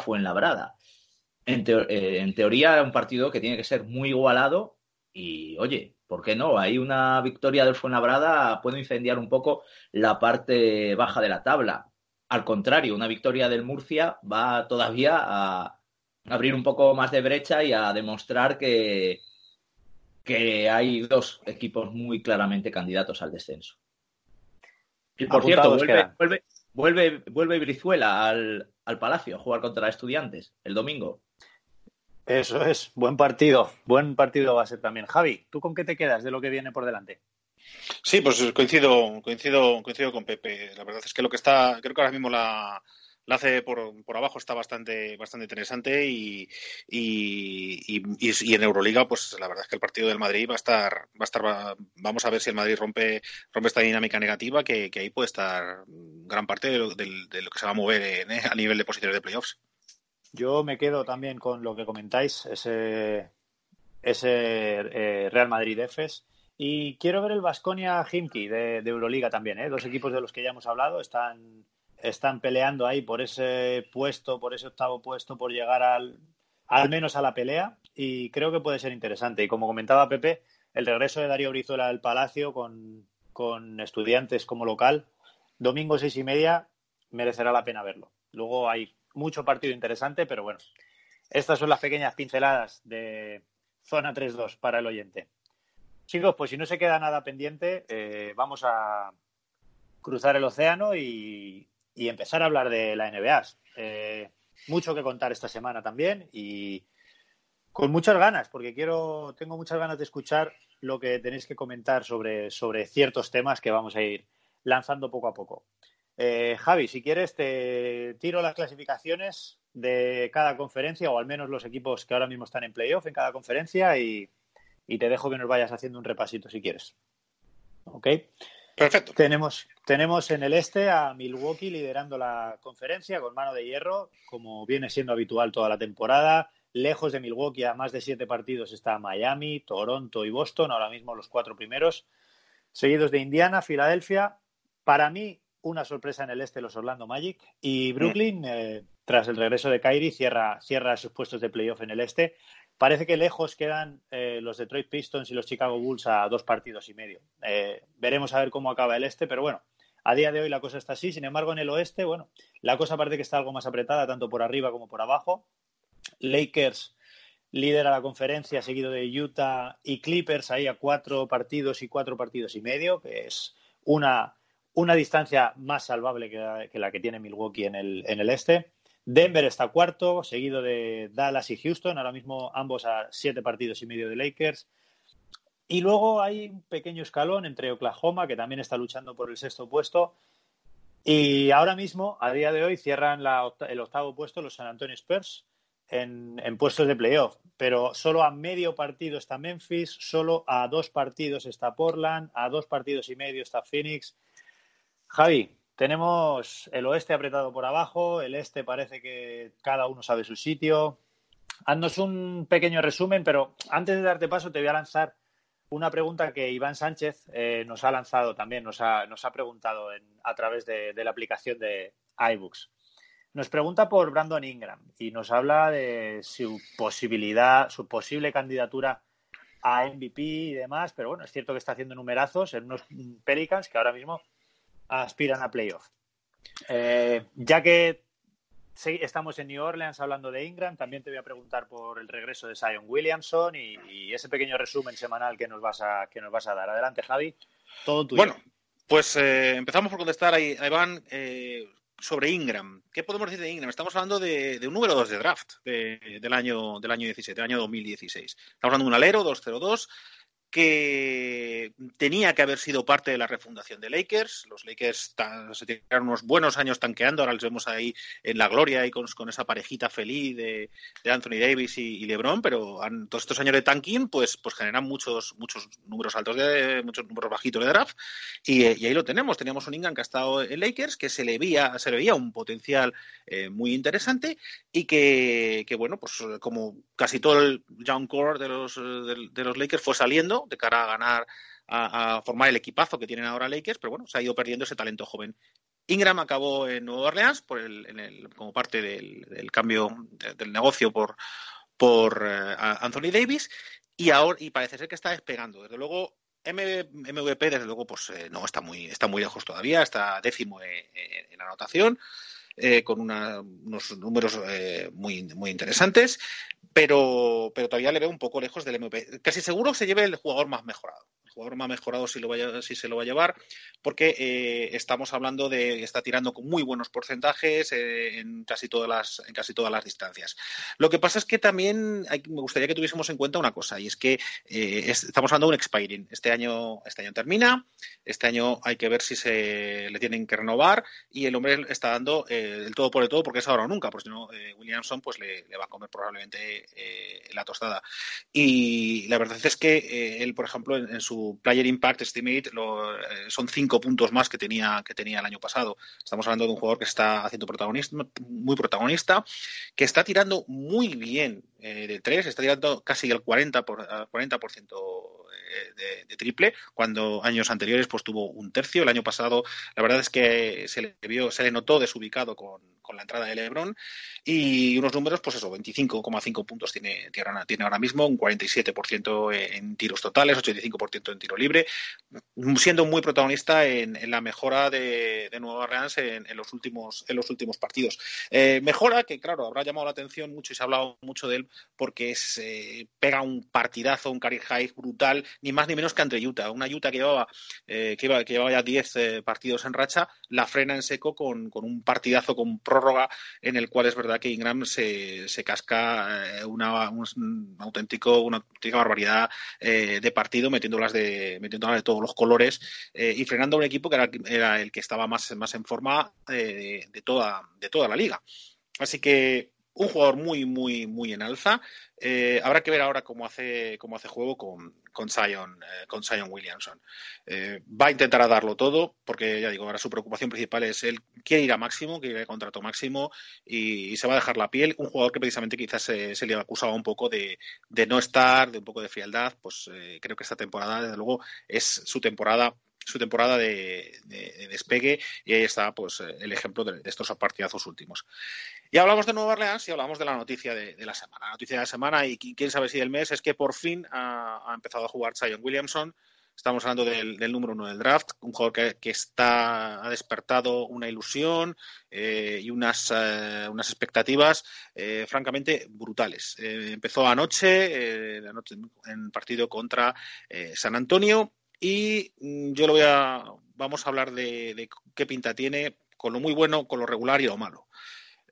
Eh, en, teoría, un partido que tiene que ser muy igualado y, oye, ¿por qué no? Hay una victoria del Fuenlabrada puede incendiar un poco la parte baja de la tabla. Al contrario, una victoria del Murcia va todavía a abrir un poco más de brecha y a demostrar que, que hay dos equipos muy claramente candidatos al descenso. Y por cierto, vuelve, vuelve, vuelve, Brizuela al, al Palacio a jugar contra Estudiantes el domingo. Eso es, buen partido, buen partido va a ser también. Javi, ¿tú con qué te quedas de lo que viene por delante? Sí, pues coincido, coincido, coincido con Pepe. La verdad es que lo que está, creo que ahora mismo la, la hace por, por, abajo está bastante, bastante interesante y, y, y, en Euroliga, pues la verdad es que el partido del Madrid va a estar, va a estar, vamos a ver si el Madrid rompe, rompe esta dinámica negativa, que, ahí puede estar gran parte de lo, de, lo que se va a mover a nivel de posiciones de playoffs. Yo me quedo también con lo que comentáis, ese, eh, Real Madrid EFES. Y quiero ver el Vasconia Himki de, Euroliga también, ¿eh? dos equipos de los que ya hemos hablado están, están peleando ahí por ese puesto, por ese octavo puesto, por llegar al, al menos a la pelea y creo que puede ser interesante. Y como comentaba Pepe, el regreso de Darío Brizuela al Palacio con, con estudiantes como local, domingo seis y media, merecerá la pena verlo. Luego hay mucho partido interesante, pero bueno, estas son las pequeñas pinceladas de zona 3-2 para el oyente. Chicos, pues si no se queda nada pendiente, eh, vamos a cruzar el océano y, empezar a hablar de la NBA. Eh, mucho que contar esta semana también y con muchas ganas, porque quiero, tengo muchas ganas de escuchar lo que tenéis que comentar sobre, sobre ciertos temas que vamos a ir lanzando poco a poco. Eh, Javi, si quieres, te tiro las clasificaciones de cada conferencia, o al menos los equipos que ahora mismo están en playoff en cada conferencia, y, te dejo que nos vayas haciendo un repasito si quieres. ¿Ok? Perfecto. Tenemos, tenemos en el este a Milwaukee liderando la conferencia con mano de hierro, como viene siendo habitual toda la temporada. Lejos de Milwaukee, a más de siete partidos, está Miami, Toronto y Boston, ahora mismo los cuatro primeros, seguidos de Indiana, Filadelfia. Para mí, una sorpresa en el este, los Orlando Magic. Y Brooklyn, eh, tras el regreso de Kyrie, cierra, cierra sus puestos de playoff en el este. Parece que lejos quedan eh, los Detroit Pistons y los Chicago Bulls a dos partidos y medio. Eh, veremos a ver cómo acaba el este, pero bueno, a día de hoy la cosa está así. Sin embargo, en el oeste, bueno, la cosa parece que está algo más apretada, tanto por arriba como por abajo. Lakers lidera la conferencia, seguido de Utah y Clippers, ahí a cuatro partidos y cuatro partidos y medio, que es una, una distancia más salvable que la, que tiene Milwaukee en el, en el este. Denver está cuarto, seguido de Dallas y Houston, ahora mismo ambos a siete partidos y medio de Lakers. Y luego hay un pequeño escalón entre Oklahoma, que también está luchando por el sexto puesto. Y ahora mismo, a día de hoy, cierran el octavo puesto los San Antonio Spurs, en, puestos de playoff, pero solo a medio partido está Memphis, solo a dos partidos está Portland, a dos partidos y medio está Phoenix. Javi, tenemos el oeste apretado por abajo, el este parece que cada uno sabe su sitio. Haznos un pequeño resumen, pero antes de darte paso te voy a lanzar una pregunta que Iván Sánchez eh, nos ha lanzado también, nos ha, nos ha preguntado a través de, de la aplicación de iBooks. Nos pregunta por Brandon Ingram y nos habla de su posibilidad, su posible candidatura a MVP y demás, pero bueno, es cierto que está haciendo numerazos en unos Pelicans que ahora mismo aspiran a playoff. Eh, ya que estamos en New Orleans hablando de Ingram, también te voy a preguntar por el regreso de Zion Williamson y, ese pequeño resumen semanal que nos vas a, que nos vas a dar. Adelante, Javi, todo tuyo. Bueno, pues eh, empezamos por contestar a, Iván. Eh, sobre Ingram. ¿Qué podemos decir de Ingram? Estamos hablando de, un número 2 de draft del, año, del año 17, del año 2016. Estamos hablando de un alero 202 que tenía que haber sido parte de la refundación de Lakers. Los Lakers se tiraron unos buenos años tanqueando, ahora les vemos ahí en la gloria y con, esa parejita feliz de, Anthony Davis y, LeBron, pero todos estos años de tanking pues, pues generan muchos, muchos números altos, de muchos números bajitos de draft y, ahí lo tenemos. Teníamos un Ingram que ha estado en Lakers, que se le veía, se le veía un potencial eh, muy interesante y que, bueno, pues como casi todo el young core de los, de los Lakers fue saliendo, de cara a ganar, a, formar el equipazo que tienen ahora Lakers, pero bueno, se ha ido perdiendo ese talento joven. Ingram acabó en Nueva Orleans por el, como parte del, cambio del negocio por, por eh, Anthony Davis y ahora y parece ser que está despegando. Desde luego, MVP, desde luego, pues eh, no está muy, está muy lejos todavía, está décimo en, en anotación. Eh, con unos números muy, muy interesantes pero, pero todavía le veo un poco lejos del MVP. Casi seguro se lleve el jugador más mejorado jugador más mejorado si, se lo va a llevar, porque eh, estamos hablando de está tirando con muy buenos porcentajes eh, en, casi todas las, en casi todas las distancias. Lo que pasa es que también me gustaría que tuviésemos en cuenta una cosa, y es que eh, estamos hablando de un expiring. Este año, este año termina, este año hay que ver si se le tienen que renovar, y el hombre está dando el todo por el todo, porque es ahora o nunca, porque si no, Williamson pues le, va a comer probablemente la tostada. Y la verdad es que él, por ejemplo, en su Player Impact Estimate eh, son cinco puntos más que tenía, que tenía el año pasado. Estamos hablando de un jugador que está haciendo protagonista, muy protagonista, que está tirando muy bien eh, de tres, está tirando casi el 40%, por, 40 de, de, triple, cuando años anteriores pues tuvo un tercio. El año pasado, la verdad es que se le vio, se le notó desubicado con, con la entrada de LeBron y unos números, pues eso, 25,5 puntos tiene, tiene ahora mismo, un 47% en tiros totales, 85% en tiro libre, siendo muy protagonista en, la mejora de, Nueva Orleans en, los últimos, en los últimos partidos. Eh, mejora que, claro, habrá llamado la atención mucho y se ha hablado mucho de él porque se pega un partidazo, un career high brutal, ni más ni menos que ante Utah. Una Utah que llevaba, eh, que, llevaba ya 10 eh, partidos en racha, la frena en seco con, con un partidazo con prórroga en el cual es verdad que Ingram se, se casca eh, una, un, auténtico, una auténtica barbaridad eh, de partido, metiéndolas de, metiéndolas de todos los colores eh, y frenando a un equipo que era, era, el que estaba más, más en forma de, toda, de toda la liga. Así que un jugador muy, muy, muy en alza. Habrá que ver ahora cómo hace, cómo hace juego con, con, Zion, eh, con Zion Williamson. Eh, va a intentar darlo todo, porque ya digo, ahora su preocupación principal es él quiere ir a máximo, quiere ir a contrato máximo y, se va a dejar la piel. Un jugador que precisamente quizás se, se le acusaba un poco de, no estar, de un poco de frialdad. Pues eh, creo que esta temporada, desde luego, es su temporada su temporada de, despegue y ahí está pues el ejemplo de, de, estos partidazos últimos. Y hablamos de Nueva Orleans y hablamos de la noticia de, la semana. La noticia de la semana y quién sabe si del mes es que por fin ha, empezado a jugar Zion Williamson. Estamos hablando del, número uno del draft, un jugador que, está, ha despertado una ilusión eh, y unas, eh, unas expectativas eh, francamente brutales. Eh, empezó anoche, eh, anoche en partido contra San Antonio y mm, yo lo voy a vamos a hablar de, qué pinta tiene con lo muy bueno, con lo regular y lo malo.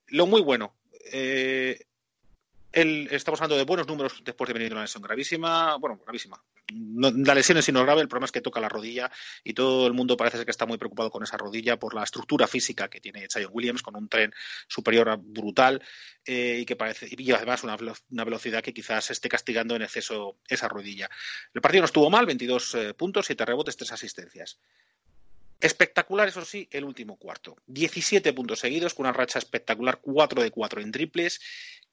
Lo muy bueno, eh, estamos hablando de buenos números después de venir de una lesión gravísima, bueno, gravísima. No, la lesión es sino grave, el problema es que toca la rodilla y todo el mundo parece ser que está muy preocupado con esa rodilla por la estructura física que tiene Zion Williams con un tren superior brutal eh, y que parece y además una, una, velocidad que quizás esté castigando en exceso esa rodilla. El partido no estuvo mal, 22 eh, puntos, 7 rebotes, 3 asistencias. Espectacular, eso sí, el último cuarto. 17 puntos seguidos con una racha espectacular, 4 de 4 en triples,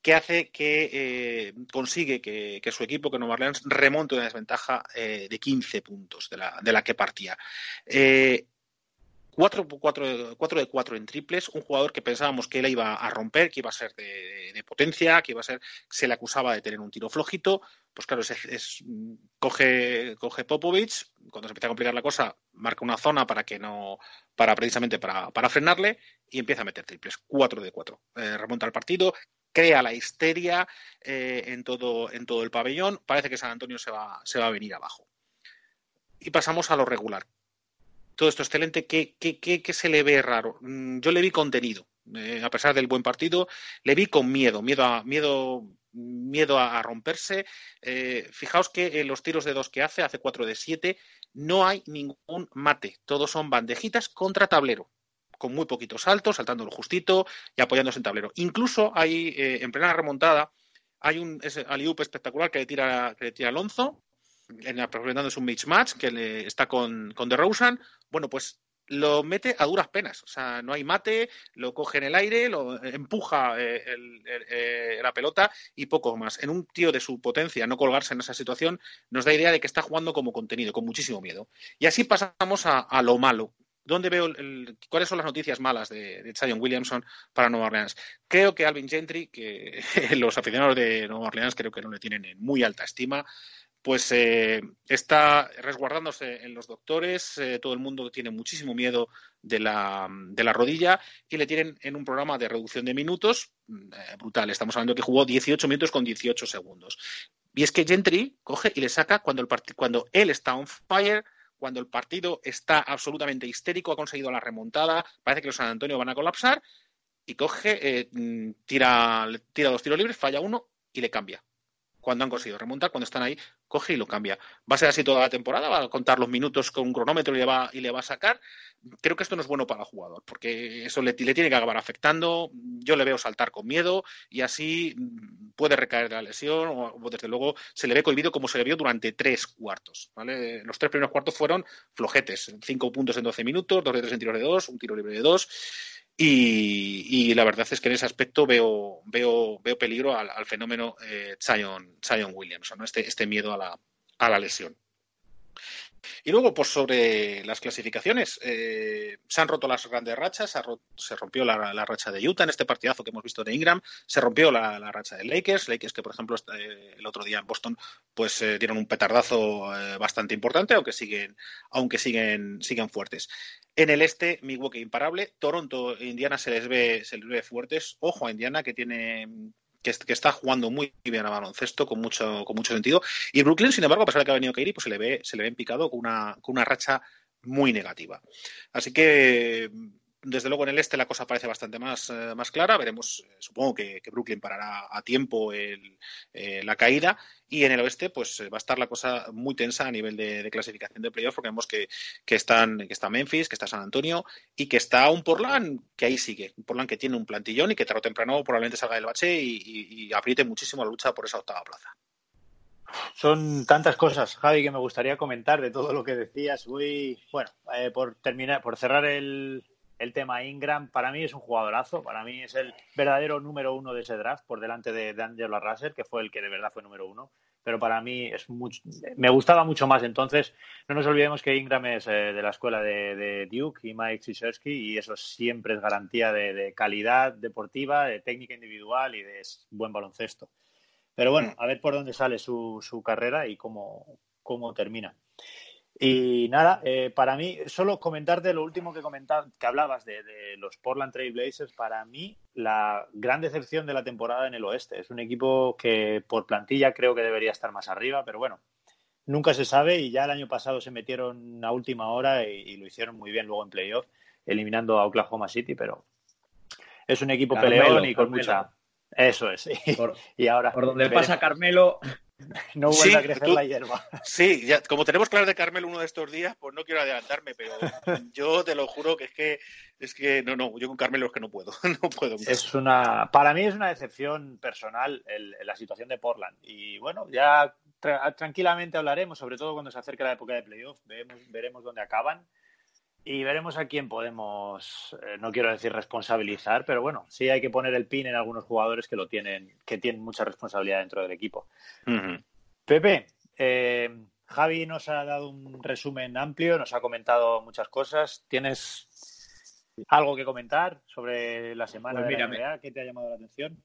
que hace que eh, consigue que, su equipo, que Nueva Orleans, remonte una desventaja eh, de 15 puntos de la, de la que partía. Eh, 4, 4, 4 de 4 en triples, un jugador que pensábamos que él iba a romper, que iba a ser de, potencia, que iba a ser, se le acusaba de tener un tiro flojito, pues claro, es, coge, coge Popovich, cuando se empieza a complicar la cosa, marca una zona para que no, para precisamente para, para frenarle y empieza a meter triples, 4 de 4. Eh, remonta el partido, crea la histeria eh, en, todo, en todo el pabellón, parece que San Antonio se va, se va a venir abajo. Y pasamos a lo regular todo esto excelente, ¿qué, se le ve raro? Mm, yo le vi contenido, eh, a pesar del buen partido, le vi con miedo, miedo a, miedo, miedo a, romperse. Eh, fijaos que en los tiros de dos que hace, hace cuatro de siete, no hay ningún mate, todos son bandejitas contra tablero con muy poquitos saltos, saltando lo justito y apoyándose en tablero. Incluso hay, eh, en plena remontada, hay un aliup espectacular que le tira Alonso, en la es un match que le, está con, con DeRozan, bueno, pues lo mete a duras penas. O sea, no hay mate, lo coge en el aire, lo empuja eh, el, eh, la pelota y poco más. En un tío de su potencia, no colgarse en esa situación, nos da idea de que está jugando como contenido, con muchísimo miedo. Y así pasamos a, a lo malo. ¿Dónde veo el, cuáles son las noticias malas de, de Zion Williamson para Nueva Orleans? Creo que Alvin Gentry, que los aficionados de Nueva Orleans creo que no le tienen en muy alta estima, pues eh, está resguardándose en los doctores, eh, todo el mundo tiene muchísimo miedo de la, de la, rodilla y le tienen en un programa de reducción de minutos eh, brutal. Estamos hablando que jugó 18 minutos con 18 segundos. Y es que Gentry coge y le saca cuando, el cuando él está on fire, cuando el partido está absolutamente histérico, ha conseguido la remontada, parece que los San Antonio van a colapsar y coge, eh, tira, tira dos tiros libres, falla uno y le cambia cuando han conseguido remontar, cuando están ahí, coge y lo cambia. ¿Va a ser así toda la temporada? ¿Va a contar los minutos con un cronómetro y le va, y le va a sacar? Creo que esto no es bueno para el jugador, porque eso le, tiene que acabar afectando. Yo le veo saltar con miedo y así puede recaer de la lesión o, o desde luego se le ve cohibido como se le vio durante tres cuartos. ¿vale? Los tres primeros cuartos fueron flojetes, cinco puntos en doce minutos, dos de tres en tiros de dos, un tiro libre de dos y, y, la verdad es que en ese aspecto veo, veo, veo peligro al, fenómeno eh, Zion, Zion Williams, ¿no? este, este miedo a la, a la lesión. Y luego, pues sobre las clasificaciones, eh, se han roto las grandes rachas, se, se rompió la, racha de Utah en este partidazo que hemos visto de Ingram, se rompió la, racha de Lakers, Lakers que por ejemplo eh, el otro día en Boston pues eh, dieron un petardazo eh, bastante importante, aunque siguen, aunque siguen, siguen fuertes. En el este, Milwaukee imparable, Toronto Indiana se les ve, se les ve fuertes, ojo a Indiana que tiene que, está jugando muy bien a baloncesto con mucho, con mucho sentido. Y Brooklyn, sin embargo, a pesar de que ha venido Kairi, pues se le ve, se le ve picado con una, con una racha muy negativa. Así que desde luego en el este la cosa parece bastante más, eh, más clara. Veremos, eh, supongo que, Brooklyn parará a tiempo el, eh, la caída. Y en el oeste, pues va a estar la cosa muy tensa a nivel de, clasificación de playoff, porque vemos que, que, están, que está Memphis, que está San Antonio y que está un Portland que ahí sigue. Un Portland que tiene un plantillón y que tarde o temprano probablemente salga del bache y, apriete muchísimo la lucha por esa octava plaza. Son tantas cosas, Javi, que me gustaría comentar de todo lo que decías. Voy, bueno, eh, por terminar, por cerrar el, el, tema Ingram, para mí es un jugadorazo, para mí es el verdadero número uno de ese draft, por delante de, de Angelo Russell, que fue el que de verdad fue número uno. Pero para mí es me gustaba mucho más. Entonces, no nos olvidemos que Ingram es eh, de la escuela de, Duke y Mike Krzyzewski, y eso siempre es garantía de, de calidad deportiva, de técnica individual y de buen baloncesto. Pero bueno, a ver por dónde sale su, su carrera y cómo, cómo termina. Y nada, eh, para mí, solo comentarte lo último que que hablabas de, de, los Portland Trail Blazers, para mí la gran decepción de la temporada en el oeste. Es un equipo que por plantilla creo que debería estar más arriba, pero bueno, nunca se sabe y ya el año pasado se metieron a última hora y, lo hicieron muy bien luego en playoff, eliminando a Oklahoma City, pero es un equipo peleón y con mucha eso es. y ahora. Por donde pasa Carmelo. No vuelve a crecer la hierba. Sí, ya, como tenemos hablar de Carmelo uno de estos días, pues no quiero adelantarme, pero yo te lo juro que es que es que no, no, yo con Carmelo es que no puedo, no puedo. Es una, para mí es una decepción personal el, la situación de Portland y bueno, ya tranquilamente hablaremos, sobre todo cuando se acerque la época de playoff, veremos, veremos dónde acaban y veremos a quién podemos, eh, no quiero decir responsabilizar, pero bueno, sí hay que poner el pin en algunos jugadores que lo tienen, que tienen mucha responsabilidad dentro del equipo. Pepe, eh, Javi nos ha dado un resumen amplio, nos ha comentado muchas cosas. ¿Tienes algo que comentar sobre la semana pues de la NBA? ¿Qué te ha llamado la atención?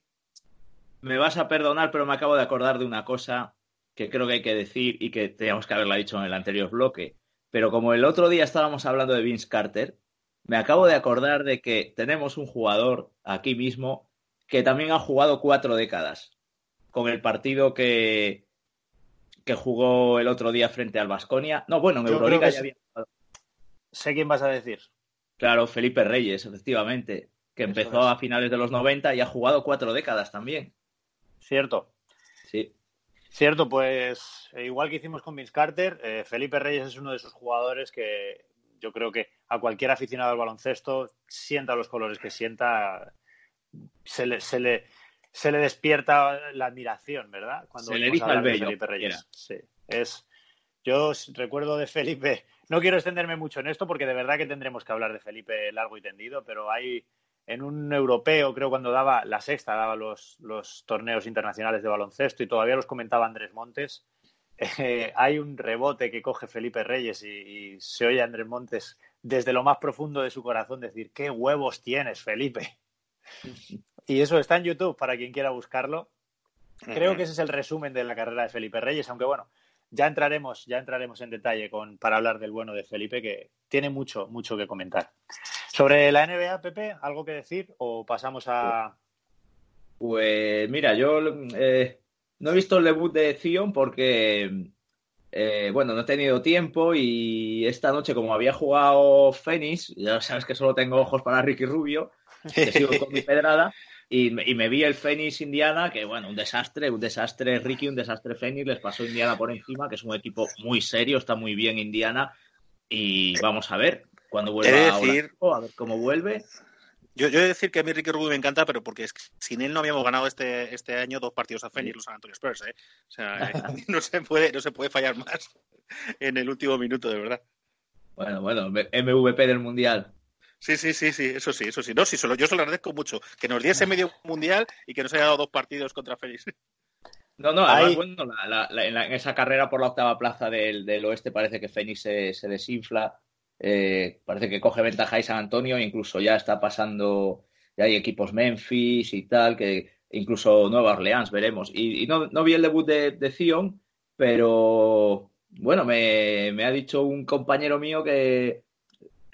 Me vas a perdonar, pero me acabo de acordar de una cosa que creo que hay que decir y que teníamos que haberla dicho en el anterior bloque. Pero como el otro día estábamos hablando de Vince Carter, me acabo de acordar de que tenemos un jugador aquí mismo que también ha jugado cuatro décadas con el partido que, que jugó el otro día frente al Vasconia. No, bueno, en Euroliga ya había jugado. Sé quién vas a decir. Claro, Felipe Reyes, efectivamente, que empezó a finales de los 90 y ha jugado cuatro décadas también. Cierto. Sí. Cierto, pues eh, igual que hicimos con Vince Carter, eh, Felipe Reyes es uno de esos jugadores que yo creo que a cualquier aficionado al baloncesto sienta los colores que sienta, se le, se le, se le despierta la admiración, ¿verdad? Cuando se le dice el bello. Felipe Reyes. Sí, es, yo recuerdo de Felipe, no quiero extenderme mucho en esto porque de verdad que tendremos que hablar de Felipe largo y tendido, pero hay en un europeo, creo cuando daba la sexta, daba los, los torneos internacionales de baloncesto y todavía los comentaba Andrés Montes. Eh, hay un rebote que coge Felipe Reyes y, se oye a Andrés Montes desde lo más profundo de su corazón decir, qué huevos tienes, Felipe. y eso está en YouTube para quien quiera buscarlo. Creo que ese es el resumen de la carrera de Felipe Reyes, aunque bueno, ya entraremos, ya entraremos en detalle con, para hablar del bueno de Felipe, que tiene mucho, mucho que comentar. Sobre la NBA, Pepe, ¿algo que decir o pasamos a...? Pues mira, yo eh, no he visto el debut de Zion porque, eh, bueno, no he tenido tiempo y esta noche como había jugado Fénix, ya sabes que solo tengo ojos para Ricky Rubio, que sigo con mi pedrada, y, me vi el Phoenix Indiana, que bueno, un desastre, un desastre Ricky, un desastre Phoenix, les pasó Indiana por encima, que es un equipo muy serio, está muy bien Indiana, y vamos a ver cuando vuelva a, decir, a ver cómo vuelve. Yo, yo he de decir que a mí Ricky Rubio me encanta, pero porque es que sin él no habíamos ganado este, este año dos partidos a Phoenix, los San Antonio Spurs, ¿eh? O sea, no se puede, no se puede fallar más en el último minuto, de verdad. Bueno, bueno, MVP del Mundial. Sí, sí, sí, sí, eso sí, eso sí. No, sí, solo, yo se lo agradezco mucho. Que nos diese medio mundial y que nos haya dado dos partidos contra Félix. No, no, además, bueno, en, esa carrera por la octava plaza del, oeste parece que Fénix se, desinfla. Eh, parece que coge ventaja ahí San Antonio, incluso ya está pasando, ya hay equipos Memphis y tal, que incluso Nueva Orleans, veremos. Y, no, vi el debut de, de Zion, pero bueno, me, me ha dicho un compañero mío que,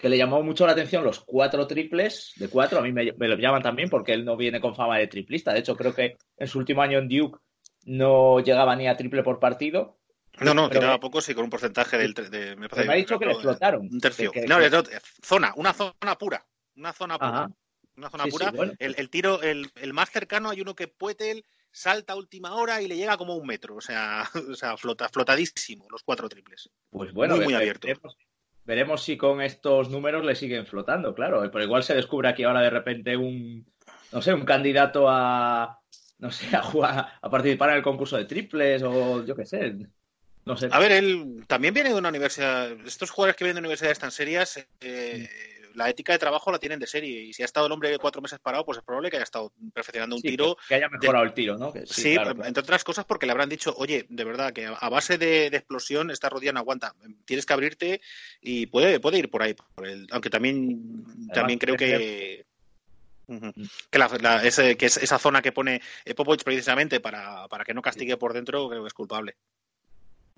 que le llamó mucho la atención los cuatro triples de cuatro. A mí me, lo llaman también porque él no viene con fama de triplista. De hecho, creo que en su último año en Duke no llegaba ni a triple por partido. No, no, tiraba poco, sí, con un porcentaje del. De, me, ha dicho que le explotaron. Un tercio. no, zona, una zona pura. una zona pura. Una zona pura. el, tiro, el, el, más cercano hay uno que Puetel salta a última hora y le llega como un metro. O sea, o sea flota, flotadísimo los cuatro triples. Pues bueno, muy, abierto. Veremos, si con estos números le siguen flotando, claro. Pero igual se descubre aquí ahora de repente un, no sé, un candidato a, no sé, a jugar, a participar en el concurso de triples o yo qué sé. No sé. A ver, él también viene de una universidad. Estos jugadores que vienen de universidades tan serias, eh, la ética de trabajo la tienen de serie. Y si ha estado el hombre cuatro meses parado, pues es probable que haya estado perfeccionando un tiro. Que, haya mejorado el tiro, ¿no? sí, entre otras cosas porque le habrán dicho, oye, de verdad, que a base de, explosión esta rodilla no aguanta. Tienes que abrirte y puede, puede ir por ahí. aunque también, también creo que. Que, la, ese, que es esa zona que pone Popovich precisamente para, para que no castigue por dentro, creo que es culpable.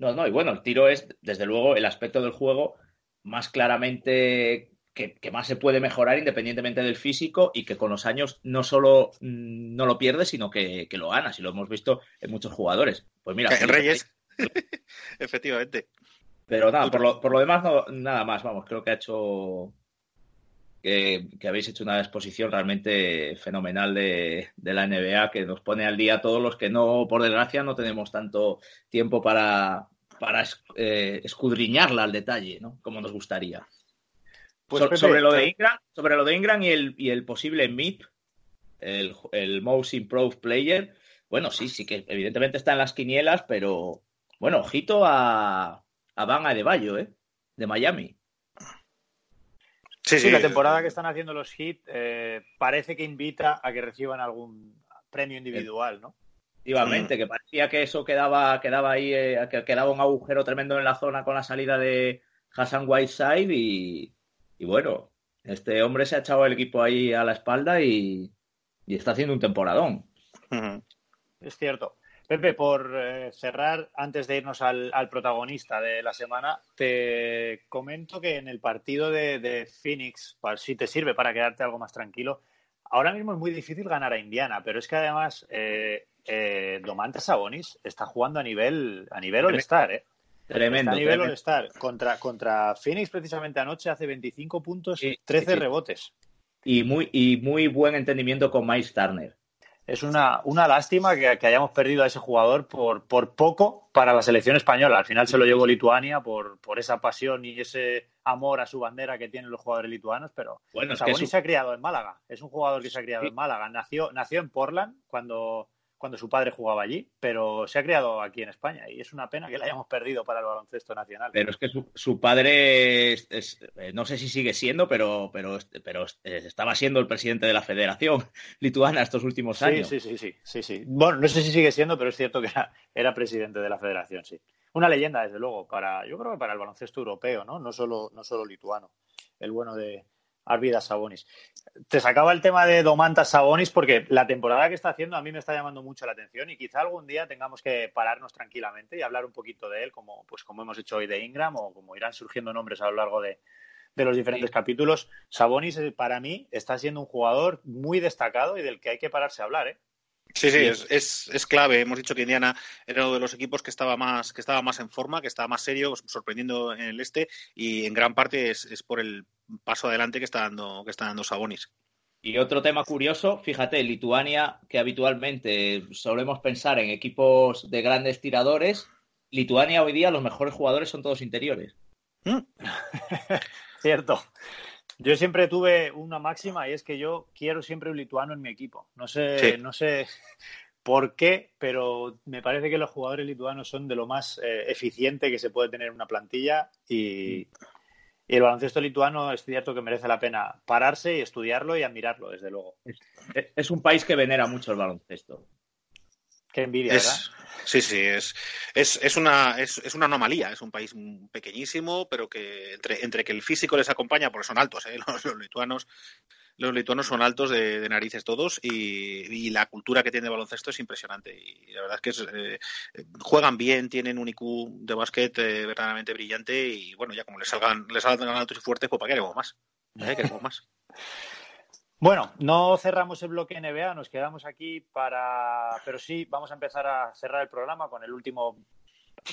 No, no, y bueno, el tiro es, desde luego, el aspecto del juego más claramente que, más se puede mejorar independientemente del físico y que con los años no solo mm, no lo pierde, sino que, lo gana, si lo hemos visto en muchos jugadores. Pues mira, en Reyes, efectivamente. Pero nada, por lo, por lo demás, nada más, vamos, creo que ha hecho que, habéis hecho una exposición realmente fenomenal de, la NBA que nos pone al día a todos los que no, por desgracia, no tenemos tanto tiempo para, para eh, escudriñarla al detalle, ¿no? Como nos gustaría. Pues sobre, lo de Ingram, sobre lo de Ingram y el, y el posible MIP, el, el Most Improved Player, bueno, sí, sí que evidentemente está en las quinielas, pero bueno, ojito a, a Van Adebayo, ¿eh? De Miami. Sí, sí, la temporada que están haciendo los Heat eh, parece que invita a que reciban algún premio individual, ¿no? Efectivamente, que parecía que eso quedaba, quedaba ahí, eh, que quedaba un agujero tremendo en la zona con la salida de Hassan Whiteside y, y bueno, este hombre se ha echado el equipo ahí a la espalda y, está haciendo un temporadón. Es cierto. Pepe, por eh, cerrar, antes de irnos al, protagonista de la semana, te comento que en el partido de, Phoenix, si te sirve para quedarte algo más tranquilo, ahora mismo es muy difícil ganar a Indiana, pero es que además eh, eh, Domantas Sabonis está jugando a nivel, a nivel All-Star, ¿eh? Tremendo. a nivel All-Star. Contra, contra Phoenix, precisamente anoche, hace 25 puntos, y 13 rebotes. Y muy, y muy buen entendimiento con Miles Turner. Es una, una lástima que, hayamos perdido a ese jugador por, por poco para la selección española. Al final se lo llevó Lituania por, por esa pasión y ese amor a su bandera que tienen los jugadores lituanos, pero bueno, Sabonis se ha criado en Málaga. Es un jugador que se ha criado en Málaga. Nació, nació en Portland cuando cuando su padre jugaba allí, pero se ha criado aquí en España y es una pena que la hayamos perdido para el baloncesto nacional. Pero es que su, padre, es, eh, no sé si sigue siendo, pero, pero, pero estaba siendo el presidente de la Federación Lituana estos últimos años. Sí, sí, sí, sí, sí, Bueno, no sé si sigue siendo, pero es cierto que era, presidente de la Federación, sí. Una leyenda, desde luego, para, yo creo que para el baloncesto europeo, ¿no? No solo, no solo lituano. El bueno de, Arvidas Sabonis. Te sacaba el tema de Domantas Sabonis porque la temporada que está haciendo a mí me está llamando mucho la atención y quizá algún día tengamos que pararnos tranquilamente y hablar un poquito de él, como, pues, como hemos hecho hoy de Ingram o como irán surgiendo nombres a lo largo de, los diferentes capítulos. Sabonis eh, para mí está siendo un jugador muy destacado y del que hay que pararse a hablar, ¿eh? Sí, sí, es, es, clave. Hemos dicho que Indiana era uno de los equipos que estaba más, que estaba más en forma, que estaba más serio, sorprendiendo en el este, y en gran parte es, es por el paso adelante que está dando, que está dando Sabonis. Y otro tema curioso, fíjate, Lituania, que habitualmente solemos pensar en equipos de grandes tiradores, Lituania hoy día los mejores jugadores son todos interiores. Mm. Cierto. Yo siempre tuve una máxima y es que yo quiero siempre un lituano en mi equipo. No sé, no sé por qué, pero me parece que los jugadores lituanos son de lo más eh, eficiente que se puede tener en una plantilla y, el baloncesto lituano es cierto que merece la pena pararse y estudiarlo y admirarlo, desde luego. Es, un país que venera mucho el baloncesto. Qué envidia, ¿verdad? Sí, sí, es, es, es, una, es, es, una anomalía. Es un país pequeñísimo, pero que entre, entre que el físico les acompaña, porque son altos, ¿eh? los, lituanos. Los lituanos son altos de, narices todos y, la cultura que tiene el baloncesto es impresionante. Y la verdad es que eh, juegan bien, tienen un IQ de básquet eh, verdaderamente brillante y bueno, ya como les salgan, les salgan altos y fuertes, pues para qué queremos más. queremos más. Bueno, no cerramos el bloque NBA, nos quedamos aquí para. Pero sí, vamos a empezar a cerrar el programa con el último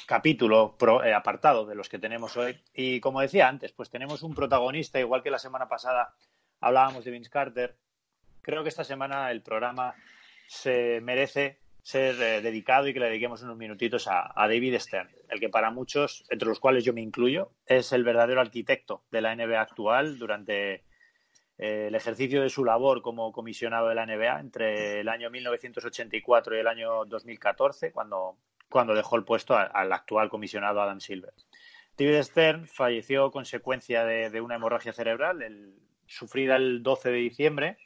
capítulo eh, apartado de los que tenemos hoy. Y como decía antes, pues tenemos un protagonista, igual que la semana pasada hablábamos de Vince Carter. Creo que esta semana el programa se merece ser eh, dedicado y que le dediquemos unos minutitos a, David Stern, el que para muchos, entre los cuales yo me incluyo, es el verdadero arquitecto de la NBA actual durante eh, el ejercicio de su labor como comisionado de la NBA entre el año 1984 y el año 2014, cuando, cuando dejó el puesto al actual comisionado Adam Silver. David Stern falleció consecuencia de, una hemorragia cerebral, sufrida el 12 de diciembre,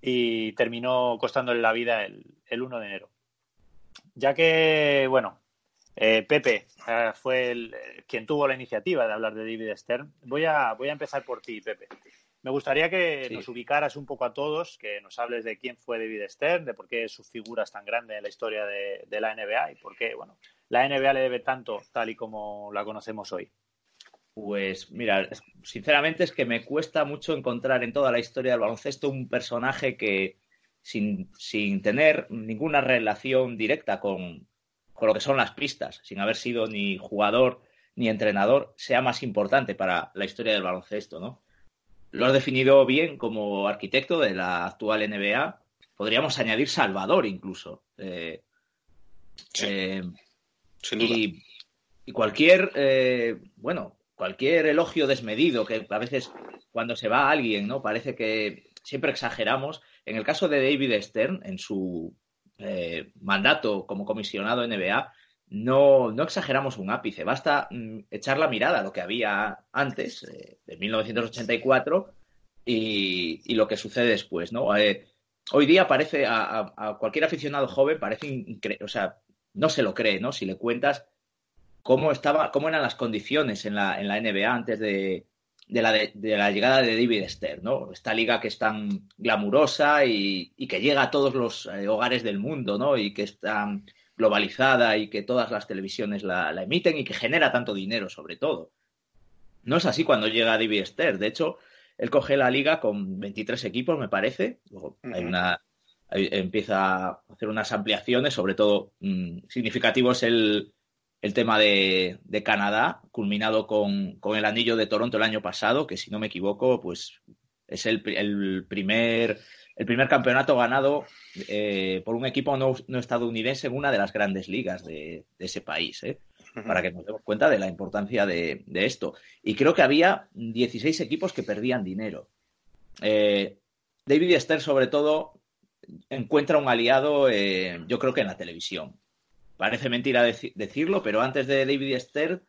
y terminó costándole la vida el, el 1 de enero. Ya que, bueno, eh, Pepe eh, fue el, quien tuvo la iniciativa de hablar de David Stern, voy a, voy a empezar por ti, Pepe. Me gustaría que nos ubicaras un poco a todos, que nos hables de quién fue David Stern, de por qué su figura es tan grande en la historia de, de la NBA y por qué, bueno, la NBA le debe tanto tal y como la conocemos hoy. Pues mira, sinceramente es que me cuesta mucho encontrar en toda la historia del baloncesto un personaje que, sin, sin tener ninguna relación directa con, con, lo que son las pistas, sin haber sido ni jugador ni entrenador, sea más importante para la historia del baloncesto, ¿no? Lo has definido bien como arquitecto de la actual NBA. Podríamos añadir Salvador incluso. Eh, eh, sin duda. Y, y cualquier, eh, bueno, cualquier elogio desmedido, que a veces cuando se va a alguien, ¿no? Parece que siempre exageramos. En el caso de David Stern, en su mandato como comisionado NBA, no, no, exageramos un ápice. Basta mm, echar la mirada a lo que había antes, eh, de 1984, y, y, lo que sucede después, ¿no? Eh, hoy día parece, a, a, cualquier aficionado joven, parece increíble, o sea, no se lo cree, ¿no? Si le cuentas cómo, estaba, cómo eran las condiciones en la, en la NBA antes de, de, la, de, la, llegada de David Stern, ¿no? Esta liga que es tan glamurosa y, y que llega a todos los eh, hogares del mundo, ¿no? Y que es tan globalizada y que todas las televisiones la, la, emiten y que genera tanto dinero, sobre todo. No es así cuando llega David Stern. De hecho, él coge la liga con 23 equipos, me parece. Luego hay una, hay, empieza a hacer unas ampliaciones, sobre todo mmm, significativo es el, el tema de, de Canadá, culminado con, con, el anillo de Toronto el año pasado, que si no me equivoco, pues es el, el primer, el primer campeonato ganado eh, por un equipo no, no, estadounidense en una de las grandes ligas de, de ese país, ¿eh? para que nos demos cuenta de la importancia de, de, esto. Y creo que había 16 equipos que perdían dinero. Eh, David Stern, sobre todo, encuentra un aliado, yo creo que en la televisión. Parece mentira dec decirlo, pero antes de David Stern,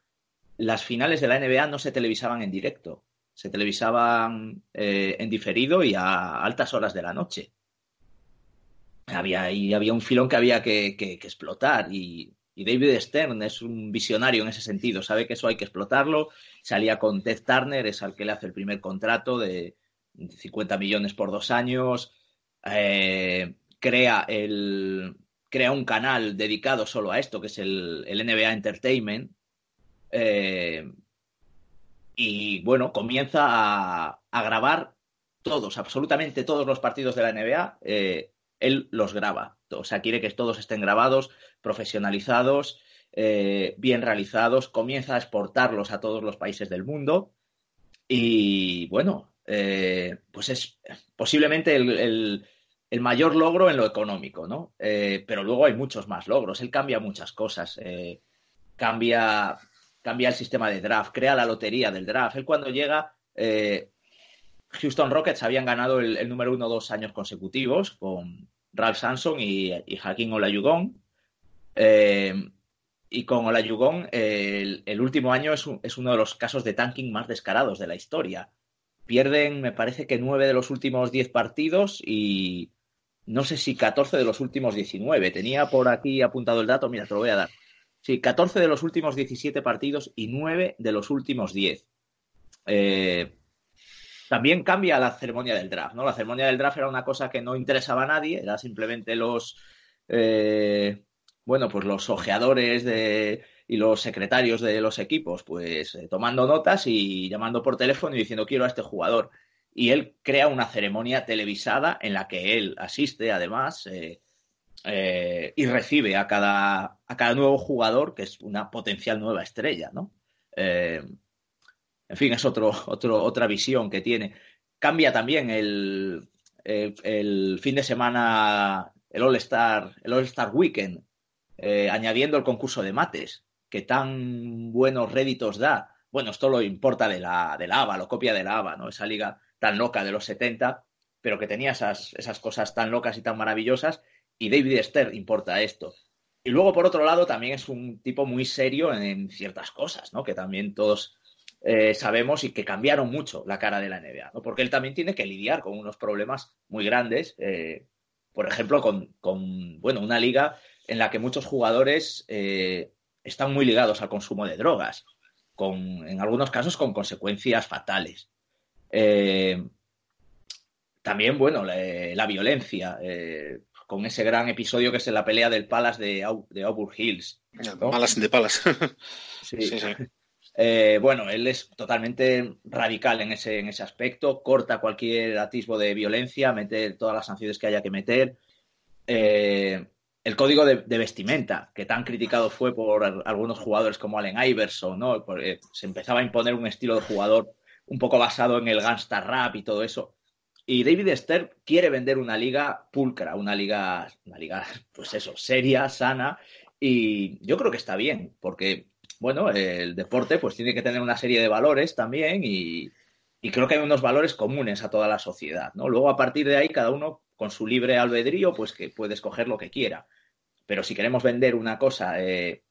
las finales de la NBA no se televisaban en directo. Se televisaban eh, en diferido y a altas horas de la noche. Había, y había un filón que había que, explotar. Y, y, David Stern es un visionario en ese sentido. Sabe que eso hay que explotarlo. Salía con Ted Turner, es al que le hace el primer contrato de 50 millones por dos años. Eh, crea el, crea un canal dedicado solo a esto, que es el, el NBA Entertainment. Eh, y bueno, comienza a, grabar todos, absolutamente todos los partidos de la NBA. Eh, él los graba. O sea, quiere que todos estén grabados, profesionalizados, eh, bien realizados. Comienza a exportarlos a todos los países del mundo. Y bueno, eh, pues es posiblemente el, el mayor logro en lo económico, ¿no? Pero luego hay muchos más logros. Él cambia muchas cosas. Cambia, cambia el sistema de draft, crea la lotería del draft. Él cuando llega, eh, Houston Rockets habían ganado el, número uno dos años consecutivos con Ralph Sanson y, y Hakim Olajuwon. Eh, y con Olajuwon, el, el, último año es, es uno de los casos de tanking más descarados de la historia. Pierden, me parece que nueve de los últimos diez partidos y, no sé si 14 de los últimos 19. Tenía por aquí apuntado el dato, mira, te lo voy a dar. Sí, 14 de los últimos 17 partidos y 9 de los últimos 10. Eh, también cambia la ceremonia del draft, ¿no? La ceremonia del draft era una cosa que no interesaba a nadie, era simplemente los, eh, bueno, pues los ojeadores de, y los secretarios de los equipos, pues eh, tomando notas y llamando por teléfono y diciendo quiero a este jugador y él crea una ceremonia televisada en la que él asiste, además, eh, eh, y recibe a cada, a cada nuevo jugador, que es una potencial nueva estrella, ¿no? Eh, en fin, es otro, otro, otra visión que tiene. cambia también el, el, fin de semana, el All-Star, el All-Star Weekend, eh, añadiendo el concurso de mates, que tan buenos réditos da. Bueno, esto lo importa de la, de la lo copia de la ABA, ¿no? Esa liga tan loca de los 70, pero que tenía esas, esas cosas tan locas y tan maravillosas, y David Stern importa esto. Y luego, por otro lado, también es un tipo muy serio en, ciertas cosas, ¿no? Que también todos eh, sabemos y que cambiaron mucho la cara de la NBA, ¿no? Porque él también tiene que lidiar con unos problemas muy grandes, eh, por ejemplo, con, bueno, una liga en la que muchos jugadores eh, están muy ligados al consumo de drogas, con, en algunos casos con consecuencias fatales. también, bueno, la, violencia, con ese gran episodio que es la pelea del Palace de, de Auburn Hills. ¿no? Palace de Palace. sí. sí, sí. Eh, bueno, él es totalmente radical en ese, en ese aspecto, corta cualquier atisbo de violencia, mete todas las sanciones que haya que meter. Eh, el código de, vestimenta, que tan criticado fue por algunos jugadores como Allen Iverson, ¿no? Porque se empezaba a imponer un estilo de jugador un poco basado en el gangsta rap y todo eso. Y David Stern quiere vender una liga pulcra, una liga, una liga, pues eso, seria, sana, y yo creo que está bien, porque bueno, el deporte pues tiene que tener una serie de valores también y, creo que hay unos valores comunes a toda la sociedad, ¿no? Luego a partir de ahí cada uno con su libre albedrío pues que puede escoger lo que quiera. Pero si queremos vender una cosa eh,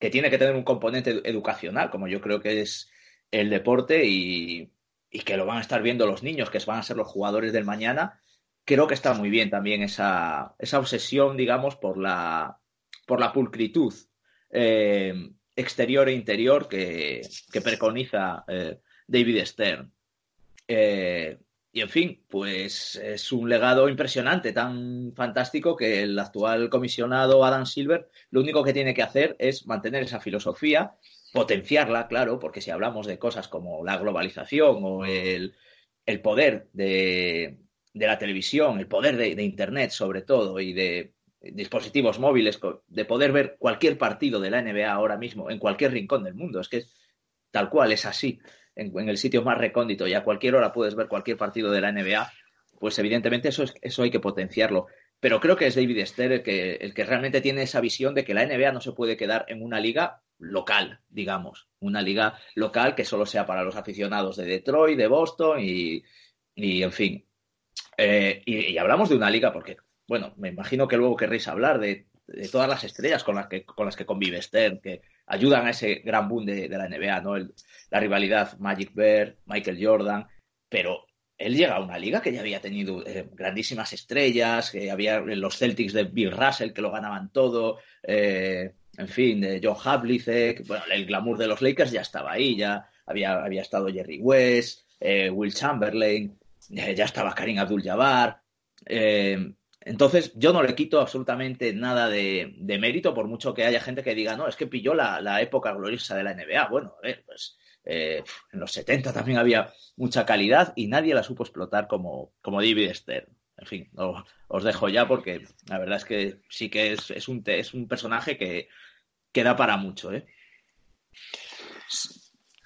que tiene que tener un componente educacional, como yo creo que es el deporte y, y que lo van a estar viendo los niños, que van a ser los jugadores del mañana, creo que está muy bien también esa, esa obsesión, digamos, por la, por la pulcritud. Eh, exterior e interior que, preconiza eh, David Stern. Eh, y en fin, pues es un legado impresionante, tan fantástico que el actual comisionado Adam Silver lo único que tiene que hacer es mantener esa filosofía, potenciarla, claro, porque si hablamos de cosas como la globalización o el, poder de, la televisión, el poder de Internet sobre todo y de dispositivos móviles, de poder ver cualquier partido de la NBA ahora mismo en cualquier rincón del mundo. Es que tal cual, es así. En, el sitio más recóndito y a cualquier hora puedes ver cualquier partido de la NBA, pues evidentemente eso, es, eso hay que potenciarlo. Pero creo que es David Esther el que, el que realmente tiene esa visión de que la NBA no se puede quedar en una liga local, digamos. Una liga local que solo sea para los aficionados de Detroit, de Boston y, y en fin. Eh, y, hablamos de una liga porque bueno, me imagino que luego querréis hablar de, todas las estrellas con las que, con las que convive Stern, que ayudan a ese gran boom de, la NBA, ¿no? la rivalidad Magic Bear, Michael Jordan, pero él llega a una liga que ya había tenido eh, grandísimas estrellas, que había los Celtics de Bill Russell que lo ganaban todo, eh, en fin, de John Havlicek, bueno, el glamour de los Lakers ya estaba ahí, ya había, había estado Jerry West, eh, Will Chamberlain, ya estaba Karim Abdul-Jabbar, entonces, yo no le quito absolutamente nada de, mérito, por mucho que haya gente que diga, no, es que pilló la, época gloriosa de la NBA. Bueno, a ver, pues eh, en los 70 también había mucha calidad y nadie la supo explotar como, como David Stern. En fin, os dejo ya porque la verdad es que sí que es, un, es un personaje que, que da para mucho. ¿eh?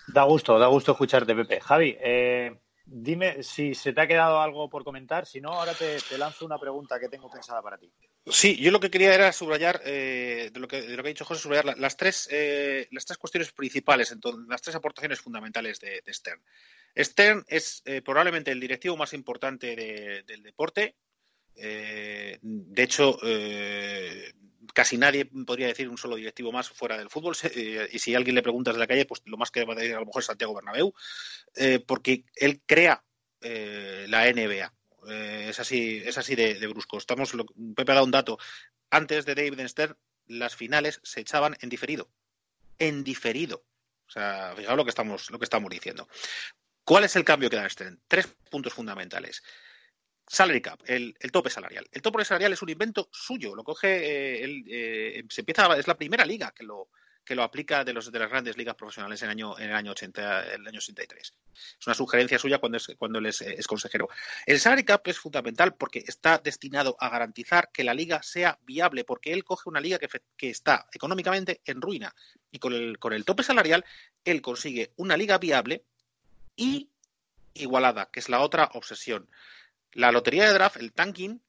Da gusto, da gusto escucharte, Pepe. Javi, eh, Dime si se te ha quedado algo por comentar, si no, ahora te, lanzo una pregunta que tengo pensada para ti. Sí, yo lo que quería era subrayar, eh, de, lo que, de, lo que, ha dicho José, subrayar las tres, eh, las tres cuestiones principales, entonces, las tres aportaciones fundamentales de, Stern. Stern es eh, probablemente el directivo más importante del deporte. de hecho, casi nadie podría decir un solo directivo más fuera del fútbol. Eh, y si alguien le preguntas de la calle, pues lo más que va a decir a lo mejor es Santiago Bernabéu, eh, porque él crea eh, la NBA. Es así, es así de, brusco. Estamos, Pepe ha dado un dato. Antes de David Stern, las finales se echaban en diferido. En diferido. O sea, fijaos lo que estamos, lo que estamos diciendo. ¿Cuál es el cambio que da Stern? Tres puntos fundamentales. Salary cap, el, tope salarial. El tope salarial es un invento suyo, lo coge, eh, eh, se empieza, es la primera liga que lo, que lo aplica de, los, de las grandes ligas profesionales en, año, en el año 80, el año 83. Es una sugerencia suya cuando es, cuando él es, consejero. El salary cap es fundamental porque está destinado a garantizar que la liga sea viable, porque él coge una liga que, que está económicamente en ruina y con el, con el tope salarial él consigue una liga viable y igualada, que es la otra obsesión. La lotería de draft, el tanking,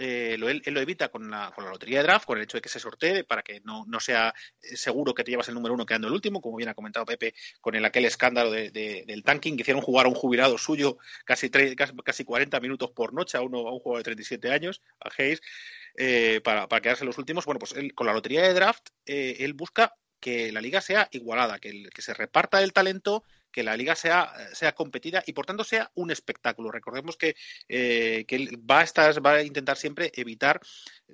eh, lo, él, lo evita con la, con la, lotería de draft, con el hecho de que se sortee para que no, no, sea seguro que te llevas el número uno quedando el último, como bien ha comentado Pepe con el, aquel escándalo de, del tanking que hicieron jugar a un jubilado suyo casi, casi, casi 40 minutos por noche a, uno, a un juego de 37 años, a Hayes, eh, para, para, quedarse los últimos. Bueno, pues él, con la lotería de draft, eh, él busca que la liga sea igualada, que, que se reparta el talento que la liga sea, sea competida y por tanto sea un espectáculo. Recordemos que, eh, va, a estar, va a intentar siempre evitar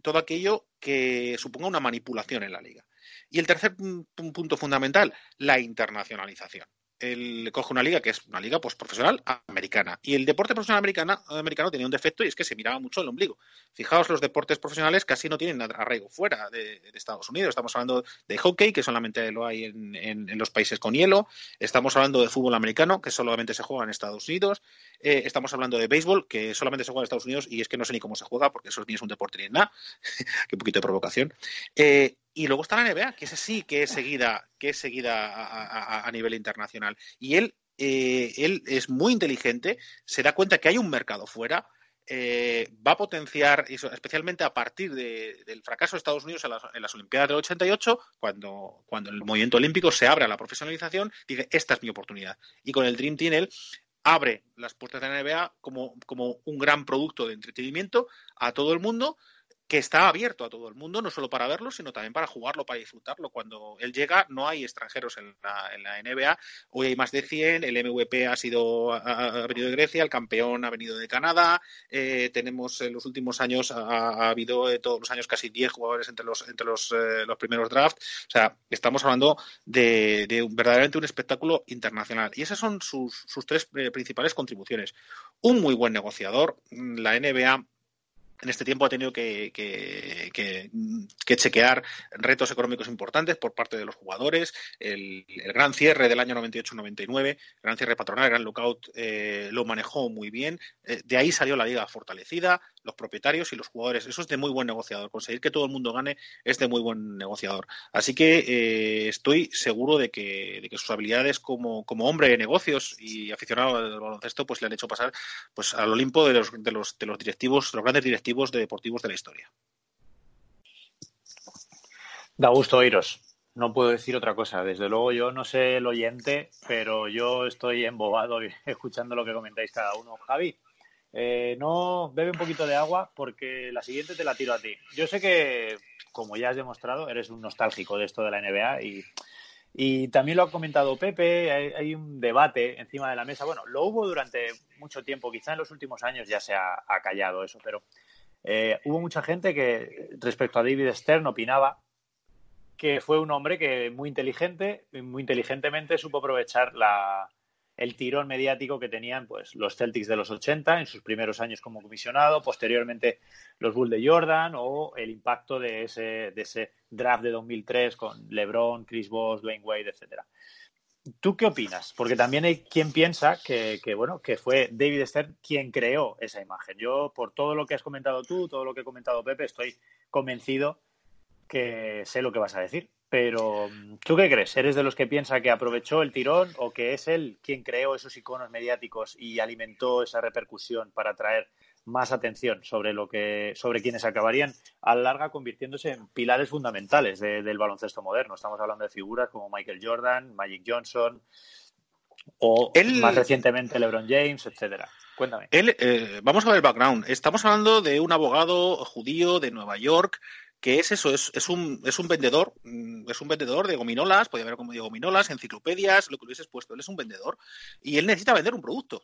todo aquello que suponga una manipulación en la liga. Y el tercer punto fundamental, la internacionalización él coge una liga que es una liga pues, profesional americana. Y el deporte profesional americano tenía un defecto y es que se miraba mucho el ombligo. Fijaos, los deportes profesionales casi no tienen arraigo fuera de, Estados Unidos. Estamos hablando de hockey, que solamente lo hay en, los países con hielo. Estamos hablando de fútbol americano, que solamente se juega en Estados Unidos. Eh, estamos hablando de béisbol, que solamente se juega en Estados Unidos y es que no sé ni cómo se juega porque eso ni es un deporte ni nada. Qué poquito de provocación. Eh, y luego está la NBA, que ese sí que es seguida, que es seguida a, nivel internacional. Y él, eh, él es muy inteligente, se da cuenta que hay un mercado fuera, eh, va a potenciar, especialmente a partir del fracaso de Estados Unidos en las, Olimpiadas del 88, cuando, cuando el movimiento olímpico se abre a la profesionalización, dice, esta es mi oportunidad. Y con el Dream Team él abre las puertas de la NBA como, como un gran producto de entretenimiento a todo el mundo, que está abierto a todo el mundo, no solo para verlo, sino también para jugarlo, para disfrutarlo. Cuando él llega, no hay extranjeros en la, en la NBA. Hoy hay más de 100, el MVP ha sido ha, venido de Grecia, el campeón ha venido de Canadá. Eh, tenemos en los últimos años, ha, habido eh, todos los años casi 10 jugadores entre los, entre los, eh, los primeros drafts. O sea, estamos hablando de, de verdaderamente un espectáculo internacional. Y esas son sus, sus tres principales contribuciones. Un muy buen negociador. La NBA en este tiempo ha tenido que, chequear retos económicos importantes por parte de los jugadores. El, gran cierre del año 98-99, el gran cierre patronal, el gran lockout, eh, lo manejó muy bien. Eh, de ahí salió la liga fortalecida, los propietarios y los jugadores. Eso es de muy buen negociador. Conseguir que todo el mundo gane es de muy buen negociador. Así que eh, estoy seguro de que, de que sus habilidades como, como, hombre de negocios y aficionado al baloncesto pues le han hecho pasar pues al Olimpo de los, de los, de los directivos, los grandes directivos de deportivos de la historia. Da gusto oíros. No puedo decir otra cosa. Desde luego yo no sé el oyente, pero yo estoy embobado escuchando lo que comentáis cada uno. Javi, eh, no, bebe un poquito de agua porque la siguiente te la tiro a ti. Yo sé que, como ya has demostrado, eres un nostálgico de esto de la NBA y, también lo ha comentado Pepe, hay, un debate encima de la mesa. Bueno, lo hubo durante mucho tiempo, quizá en los últimos años ya se ha, callado eso, pero eh, hubo mucha gente que respecto a David Stern opinaba que fue un hombre que muy inteligente, muy inteligentemente supo aprovechar la, el tirón mediático que tenían pues, los Celtics de los 80 en sus primeros años como comisionado, posteriormente los Bulls de Jordan o el impacto de ese, de ese draft de 2003 con LeBron, Chris Bosh, Dwayne Wade, etcétera. ¿Tú qué opinas? Porque también hay quien piensa que, que, bueno, que fue David Stern quien creó esa imagen. Yo, por todo lo que has comentado tú, todo lo que ha comentado Pepe, estoy convencido que sé lo que vas a decir. Pero, ¿tú qué crees? ¿Eres de los que piensa que aprovechó el tirón o que es él quien creó esos iconos mediáticos y alimentó esa repercusión para atraer más atención sobre lo que sobre quienes acabarían a la larga convirtiéndose en pilares fundamentales del baloncesto moderno. Estamos hablando de figuras como Michael Jordan, Magic Johnson o más recientemente LeBron James, etcétera. Cuéntame. Él, eh, vamos a ver el background. Estamos hablando de un abogado judío de Nueva York que es eso, es, es, un, es un vendedor, mm, es un vendedor de gominolas, podría haber como de gominolas, enciclopedias, lo que hubieses puesto, él es un vendedor y él necesita vender un producto.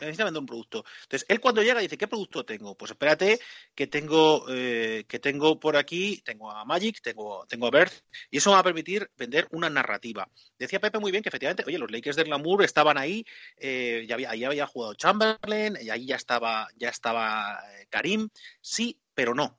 necesita vender un producto. Entonces, él cuando llega dice, ¿qué producto tengo? Pues espérate, que tengo, eh, que tengo por aquí, tengo a Magic, tengo, tengo a Birth, y eso va a permitir vender una narrativa. Decía Pepe muy bien que efectivamente, oye, los Lakers del Glamour estaban ahí, eh, ya había, ahí había jugado Chamberlain, y ahí ya estaba, ya estaba eh, Karim, sí, pero no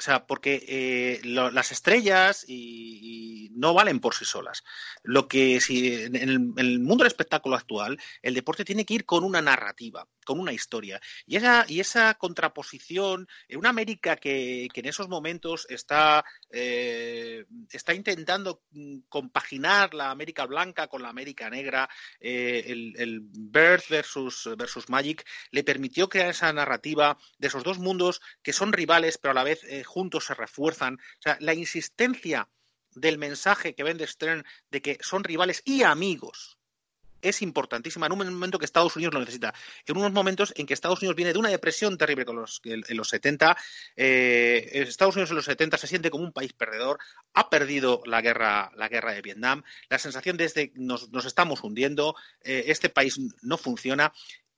O sea, porque eh, las estrellas y, y, no valen por sí solas. Lo que si en el, en el, mundo del espectáculo actual, el deporte tiene que ir con una narrativa, con una historia. Y esa, y esa contraposición, en una América que, que en esos momentos está, eh, está intentando compaginar la América blanca con la América negra, eh, el, el Birth versus, versus Magic, le permitió crear esa narrativa de esos dos mundos que son rivales, pero a la vez eh, juntos se refuerzan. O sea, la insistencia del mensaje que vende Stern de que son rivales y amigos es importantísima en un momento que Estados Unidos lo necesita. En unos momentos en que Estados Unidos viene de una depresión terrible con los, en los 70, eh, Estados Unidos en los 70 se siente como un país perdedor, ha perdido la guerra, la guerra de Vietnam, la sensación de este, nos, estamos hundiendo, eh, este país no funciona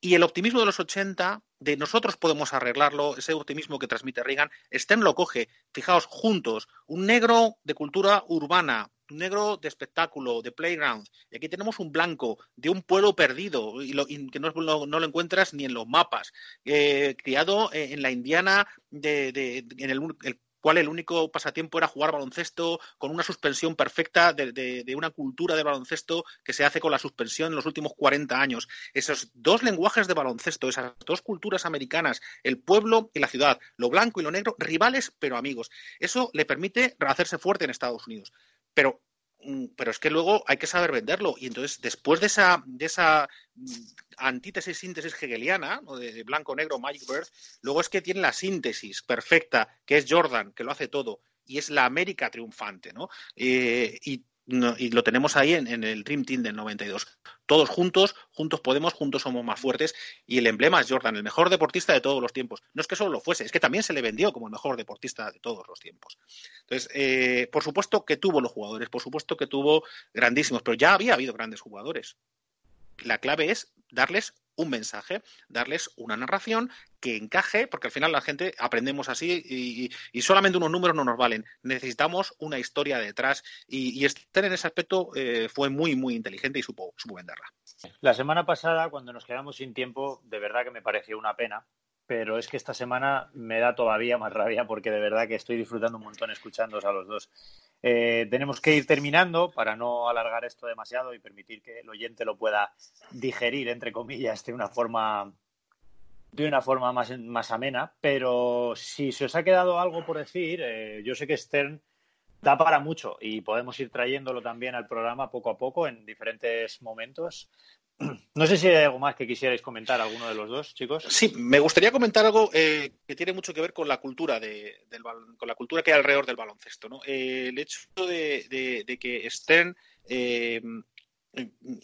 y el optimismo de los 80, de nosotros podemos arreglarlo, ese optimismo que transmite Reagan, Stern lo coge, fijaos, juntos, un negro de cultura urbana, un negro de espectáculo, de playground, y aquí tenemos un blanco de un pueblo perdido, y, lo, que no, no, lo encuentras ni en los mapas, eh, criado en la Indiana, de, en el cual el único pasatiempo era jugar baloncesto con una suspensión perfecta de, de, una cultura de baloncesto que se hace con la suspensión en los últimos 40 años. Esos dos lenguajes de baloncesto, esas dos culturas americanas, el pueblo y la ciudad, lo blanco y lo negro, rivales pero amigos. Eso le permite hacerse fuerte en Estados Unidos. Pero pero es que luego hay que saber venderlo. Y entonces, después de esa, de esa antítesis, síntesis hegeliana, ¿no? de blanco, negro, Magic Bird, luego es que tiene la síntesis perfecta, que es Jordan, que lo hace todo, y es la América triunfante, ¿no? Eh, y lo tenemos ahí en, en, el Dream Team del 92. Todos juntos, juntos podemos, juntos somos más fuertes. Y el emblema es Jordan, el mejor deportista de todos los tiempos. No es que solo lo fuese, es que también se le vendió como el mejor deportista de todos los tiempos. Entonces, eh, por supuesto que tuvo los jugadores, por supuesto que tuvo grandísimos, pero ya había habido grandes jugadores. La clave es darles un mensaje, darles una narración que encaje, porque al final la gente aprendemos así y, solamente unos números no nos valen. Necesitamos una historia detrás y, y Esther en ese aspecto eh, fue muy, muy inteligente y supo, supo venderla. La semana pasada, cuando nos quedamos sin tiempo, de verdad que me pareció una pena, pero es que esta semana me da todavía más rabia porque de verdad que estoy disfrutando un montón escuchándoos a los dos. Eh, tenemos que ir terminando para no alargar esto demasiado y permitir que el oyente lo pueda digerir, entre comillas, de una forma, de una forma más, más amena. Pero si se os ha quedado algo por decir, eh, yo sé que Stern da para mucho y podemos ir trayéndolo también al programa poco a poco en diferentes momentos. No sé si hay algo más que quisierais comentar, alguno de los dos, chicos. Sí, me gustaría comentar algo eh, que tiene mucho que ver con la cultura de, con la cultura que hay alrededor del baloncesto. ¿no? Eh, el hecho de, de, de que Stern eh,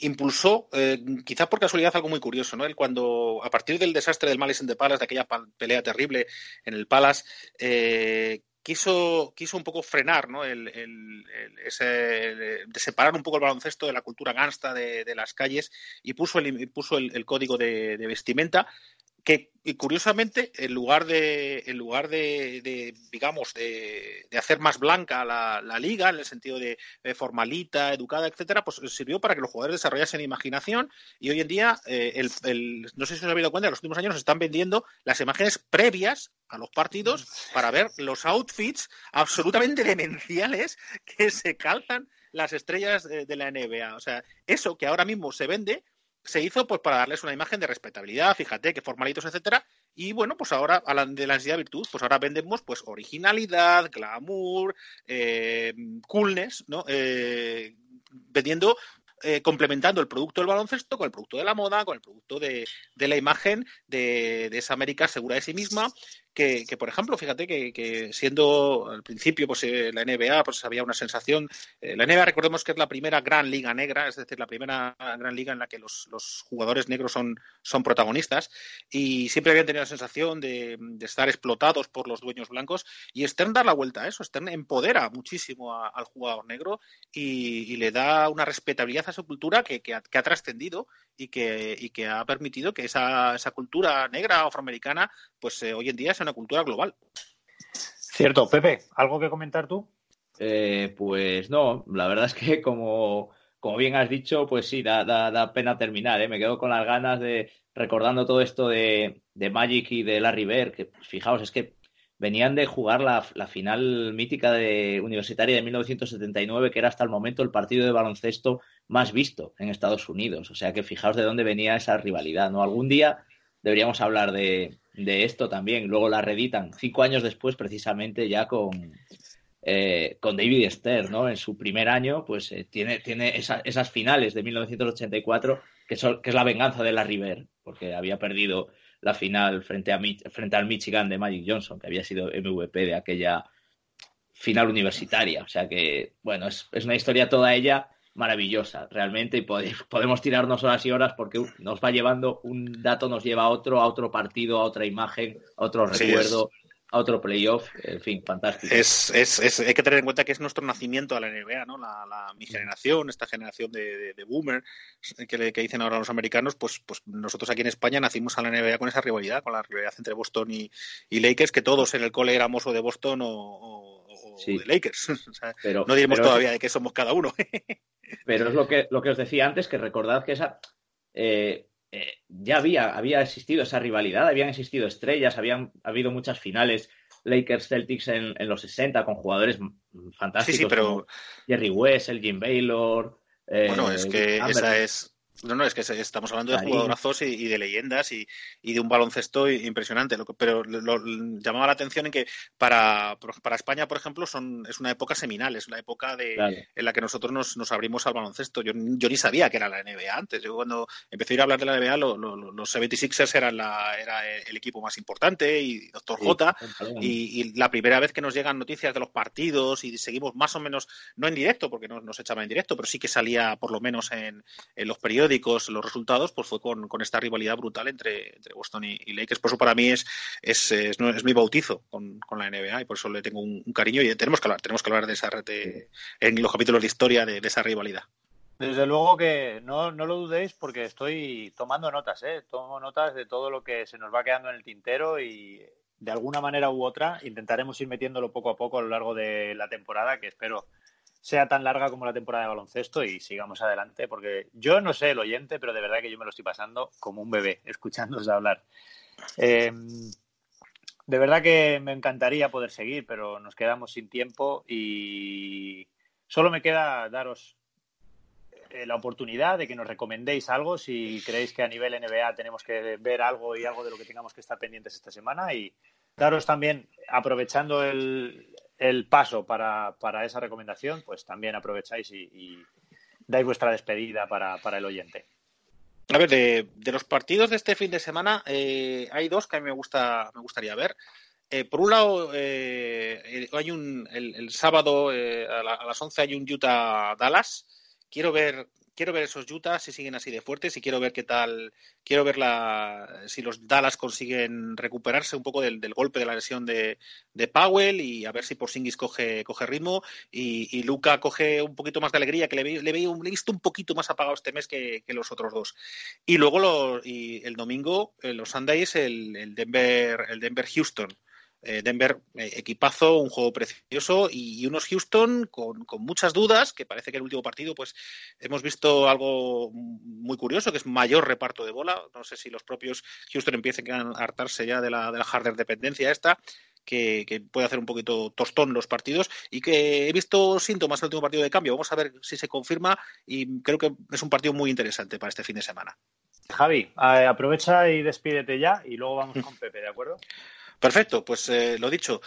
impulsó, eh, quizá por casualidad, algo muy curioso, ¿no? Él cuando, a partir del desastre del Malice the Palace, de aquella pelea terrible en el Palace, quiso, quiso un poco frenar, ¿no? El, el, el ese, de separar un poco el baloncesto de la cultura gangsta de, de las calles y puso el, puso el, código de, vestimenta que y curiosamente en lugar de en lugar de, digamos de, hacer más blanca la, liga en el sentido de, formalita educada etcétera pues sirvió para que los jugadores desarrollasen imaginación y hoy en día eh, el, el, no sé si os habéis dado cuenta en los últimos años nos están vendiendo las imágenes previas a los partidos para ver los outfits absolutamente demenciales que se calzan las estrellas de la NBA o sea eso que ahora mismo se vende se hizo pues para darles una imagen de respetabilidad, fíjate, que formalitos, etcétera, y bueno, pues ahora a la, de la ansiedad virtud, pues ahora vendemos pues originalidad, glamour, eh, coolness, ¿no? Eh, vendiendo eh, complementando el producto del baloncesto con el producto de la moda, con el producto de, de la imagen de, de, esa América segura de sí misma, que, que por ejemplo, fíjate que, que, siendo al principio pues eh, la NBA pues había una sensación, eh, la NBA recordemos que es la primera gran liga negra, es decir, la primera gran liga en la que los, los jugadores negros son, son protagonistas y siempre habían tenido la sensación de, de, estar explotados por los dueños blancos y Stern da la vuelta a eso, Stern empodera muchísimo a, al jugador negro y, y, le da una respetabilidad a esa cultura que, que ha, ha trascendido y que, y que ha permitido que esa, esa cultura negra afroamericana pues eh, hoy en día sea una cultura global. Cierto, Pepe, ¿algo que comentar tú? Eh, pues no, la verdad es que como, como bien has dicho, pues sí, da, da, da pena terminar. ¿eh? Me quedo con las ganas de recordando todo esto de, de Magic y de Larry Bird, que pues, fijaos, es que venían de jugar la, final mítica de universitaria de 1979, que era hasta el momento el partido de baloncesto más visto en Estados Unidos. O sea que fijaos de dónde venía esa rivalidad, ¿no? Algún día deberíamos hablar de, esto también. Luego la reeditan cinco años después, precisamente ya con, eh, con David Stern, ¿no? En su primer año, pues eh, tiene, tiene esas finales de 1984, que, son, que es la venganza de la River, porque había perdido la final frente, a, frente al Michigan de Magic Johnson, que había sido MVP de aquella final universitaria. O sea que, bueno, es, una historia toda ella maravillosa, realmente, y podemos tirarnos horas y horas porque nos va llevando, un dato nos lleva a otro, a otro partido, a otra imagen, a otro recuerdo a otro playoff, en fin, fantástico. Es, es, es, hay que tener en cuenta que es nuestro nacimiento a la NBA, ¿no? La, la mi generación, esta generación de, de, boomer que, que, dicen ahora los americanos, pues, pues nosotros aquí en España nacimos a la NBA con esa rivalidad, con la rivalidad entre Boston y, y Lakers, que todos en el cole éramos o de Boston o, de Lakers. pero, no diremos todavía de qué somos cada uno. pero es lo que, lo que os decía antes, que recordad que esa... Eh, eh, ya había, había existido esa rivalidad, habían existido estrellas, habían habido muchas finales Lakers-Celtics en, en, los 60 con jugadores fantásticos. Sí, pero... Jerry West, el Jim Baylor. bueno, es que esa es, no, no, es que estamos hablando de jugadorazos y, de leyendas y, de un baloncesto impresionante. Pero lo, llamaba la atención en que para, para España, por ejemplo, son, es una época seminal, es una época de, en la que nosotros nos, abrimos al baloncesto. Yo, yo, ni sabía que era la NBA antes. Yo cuando empecé a ir a hablar de la NBA, los 76ers eran la, era el equipo más importante y Doctor J. Y, la primera vez que nos llegan noticias de los partidos y seguimos más o menos, no en directo, porque no nos echaba en directo, pero sí que salía por lo menos en, en los periódicos los resultados, pues fue con, esta rivalidad brutal entre, entre Boston y, Lakers. Por eso para mí es, es, es, mi bautizo con, la NBA y por eso le tengo un, cariño y tenemos que hablar, tenemos que hablar de esa de, en los capítulos de historia de, esa rivalidad. Desde luego que no, no, lo dudéis porque estoy tomando notas, ¿eh? tomo notas de todo lo que se nos va quedando en el tintero y de alguna manera u otra intentaremos ir metiéndolo poco a poco a lo largo de la temporada que espero sea tan larga como la temporada de baloncesto y sigamos adelante, porque yo no sé el oyente, pero de verdad que yo me lo estoy pasando como un bebé, escuchándoos hablar. Em, de verdad que me encantaría poder seguir, pero nos quedamos sin tiempo y solo me queda daros eh, la oportunidad de que nos recomendéis algo si creéis que a nivel NBA tenemos que ver algo y algo de lo que tengamos que estar pendientes esta semana y daros también, aprovechando el, el paso para, para, esa recomendación, pues también aprovecháis y, dais vuestra despedida para, para, el oyente. A ver, de, de, los partidos de este fin de semana, eh, hay dos que a mí me, gusta, me gustaría ver. Eh, por un lado, eh, hay un, el, sábado a, las 11 hay un Utah-Dallas. Quiero ver quiero ver esos Utah si siguen así de fuertes y quiero ver qué tal, quiero ver la, si los Dallas consiguen recuperarse un poco del, golpe de la lesión de, Powell y a ver si Porzingis coge, coge ritmo y, y, Luca coge un poquito más de alegría, que le, le, veía un, visto un poquito más apagado este mes que, los otros dos. Y luego y el domingo, eh, los Sundays, el, el Denver, el Denver Houston. Eh, Denver, eh, equipazo, un juego precioso y, unos Houston con, muchas dudas, que parece que el último partido, pues hemos visto algo muy curioso, que es mayor reparto de bola. No sé si los propios Houston empiecen a hartarse ya de la, de la harder dependencia esta. Que, puede hacer un poquito tostón los partidos y que he visto síntomas en el último partido de cambio. Vamos a ver si se confirma y creo que es un partido muy interesante para este fin de semana. Javi, eh, aprovecha y despídete ya y luego vamos con Pepe, ¿de acuerdo? Perfecto, pues eh, lo dicho,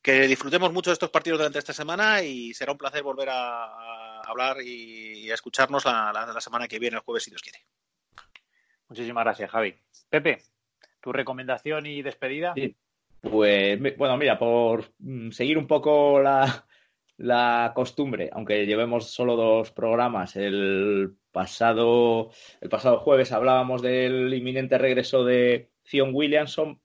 que disfrutemos mucho de estos partidos durante esta semana y será un placer volver a, hablar y, a escucharnos la, semana que viene, el jueves, si Dios quiere. Muchísimas gracias, Javi. Pepe, ¿tu recomendación y despedida? Sí. Pues bueno, mira, por mm, seguir un poco la, la costumbre, aunque llevemos solo dos programas, el pasado, el pasado jueves hablábamos del inminente regreso de Zion Williamson,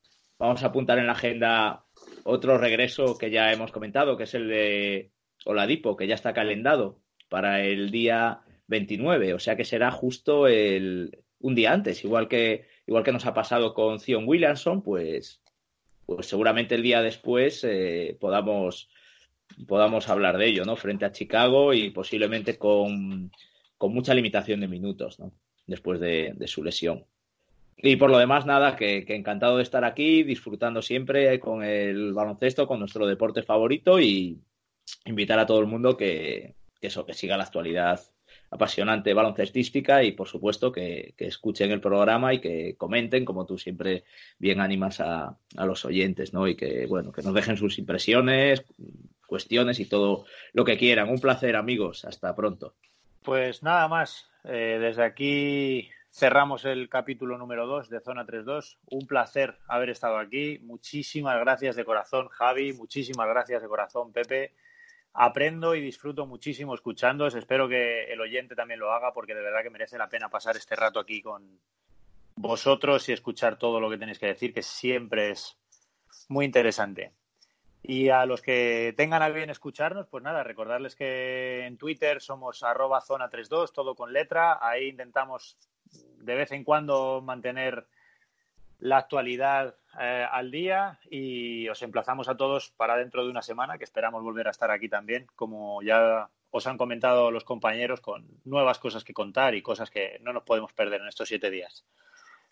vamos a apuntar en la agenda otro regreso que ya hemos comentado, que es el de Oladipo, que ya está calendado para el día 29, o sea que será justo el, un día antes, igual que, igual que nos ha pasado con Zion Williamson, pues, pues seguramente el día después eh, podamos, podamos hablar de ello, ¿no? Frente a Chicago y posiblemente con, con mucha limitación de minutos, ¿no? Después de, de su lesión. Y por lo demás, nada, que, encantado de estar aquí, disfrutando siempre con el baloncesto, con nuestro deporte favorito y invitar a todo el mundo que, eso, que siga la actualidad apasionante baloncestística y por supuesto que, escuchen el programa y que comenten como tú siempre bien animas a, a, los oyentes, ¿no? Y que bueno, que nos dejen sus impresiones, cuestiones y todo lo que quieran. Un placer, amigos. Hasta pronto. Pues nada más. Eh, desde aquí cerramos el capítulo número 2 de Zona 3.2. Un placer haber estado aquí. Muchísimas gracias de corazón, Javi. Muchísimas gracias de corazón, Pepe. Aprendo y disfruto muchísimo escuchándoos. Espero que el oyente también lo haga porque de verdad que merece la pena pasar este rato aquí con vosotros y escuchar todo lo que tenéis que decir, que siempre es muy interesante. Y a los que tengan a bien escucharnos, pues nada, recordarles que en Twitter somos arroba zona 32, todo con letra. Ahí intentamos de vez en cuando mantener la actualidad eh, al día y os emplazamos a todos para dentro de una semana, que esperamos volver a estar aquí también, como ya os han comentado los compañeros, con nuevas cosas que contar y cosas que no nos podemos perder en estos siete días.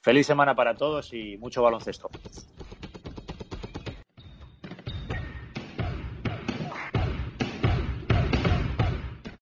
Feliz semana para todos y mucho baloncesto.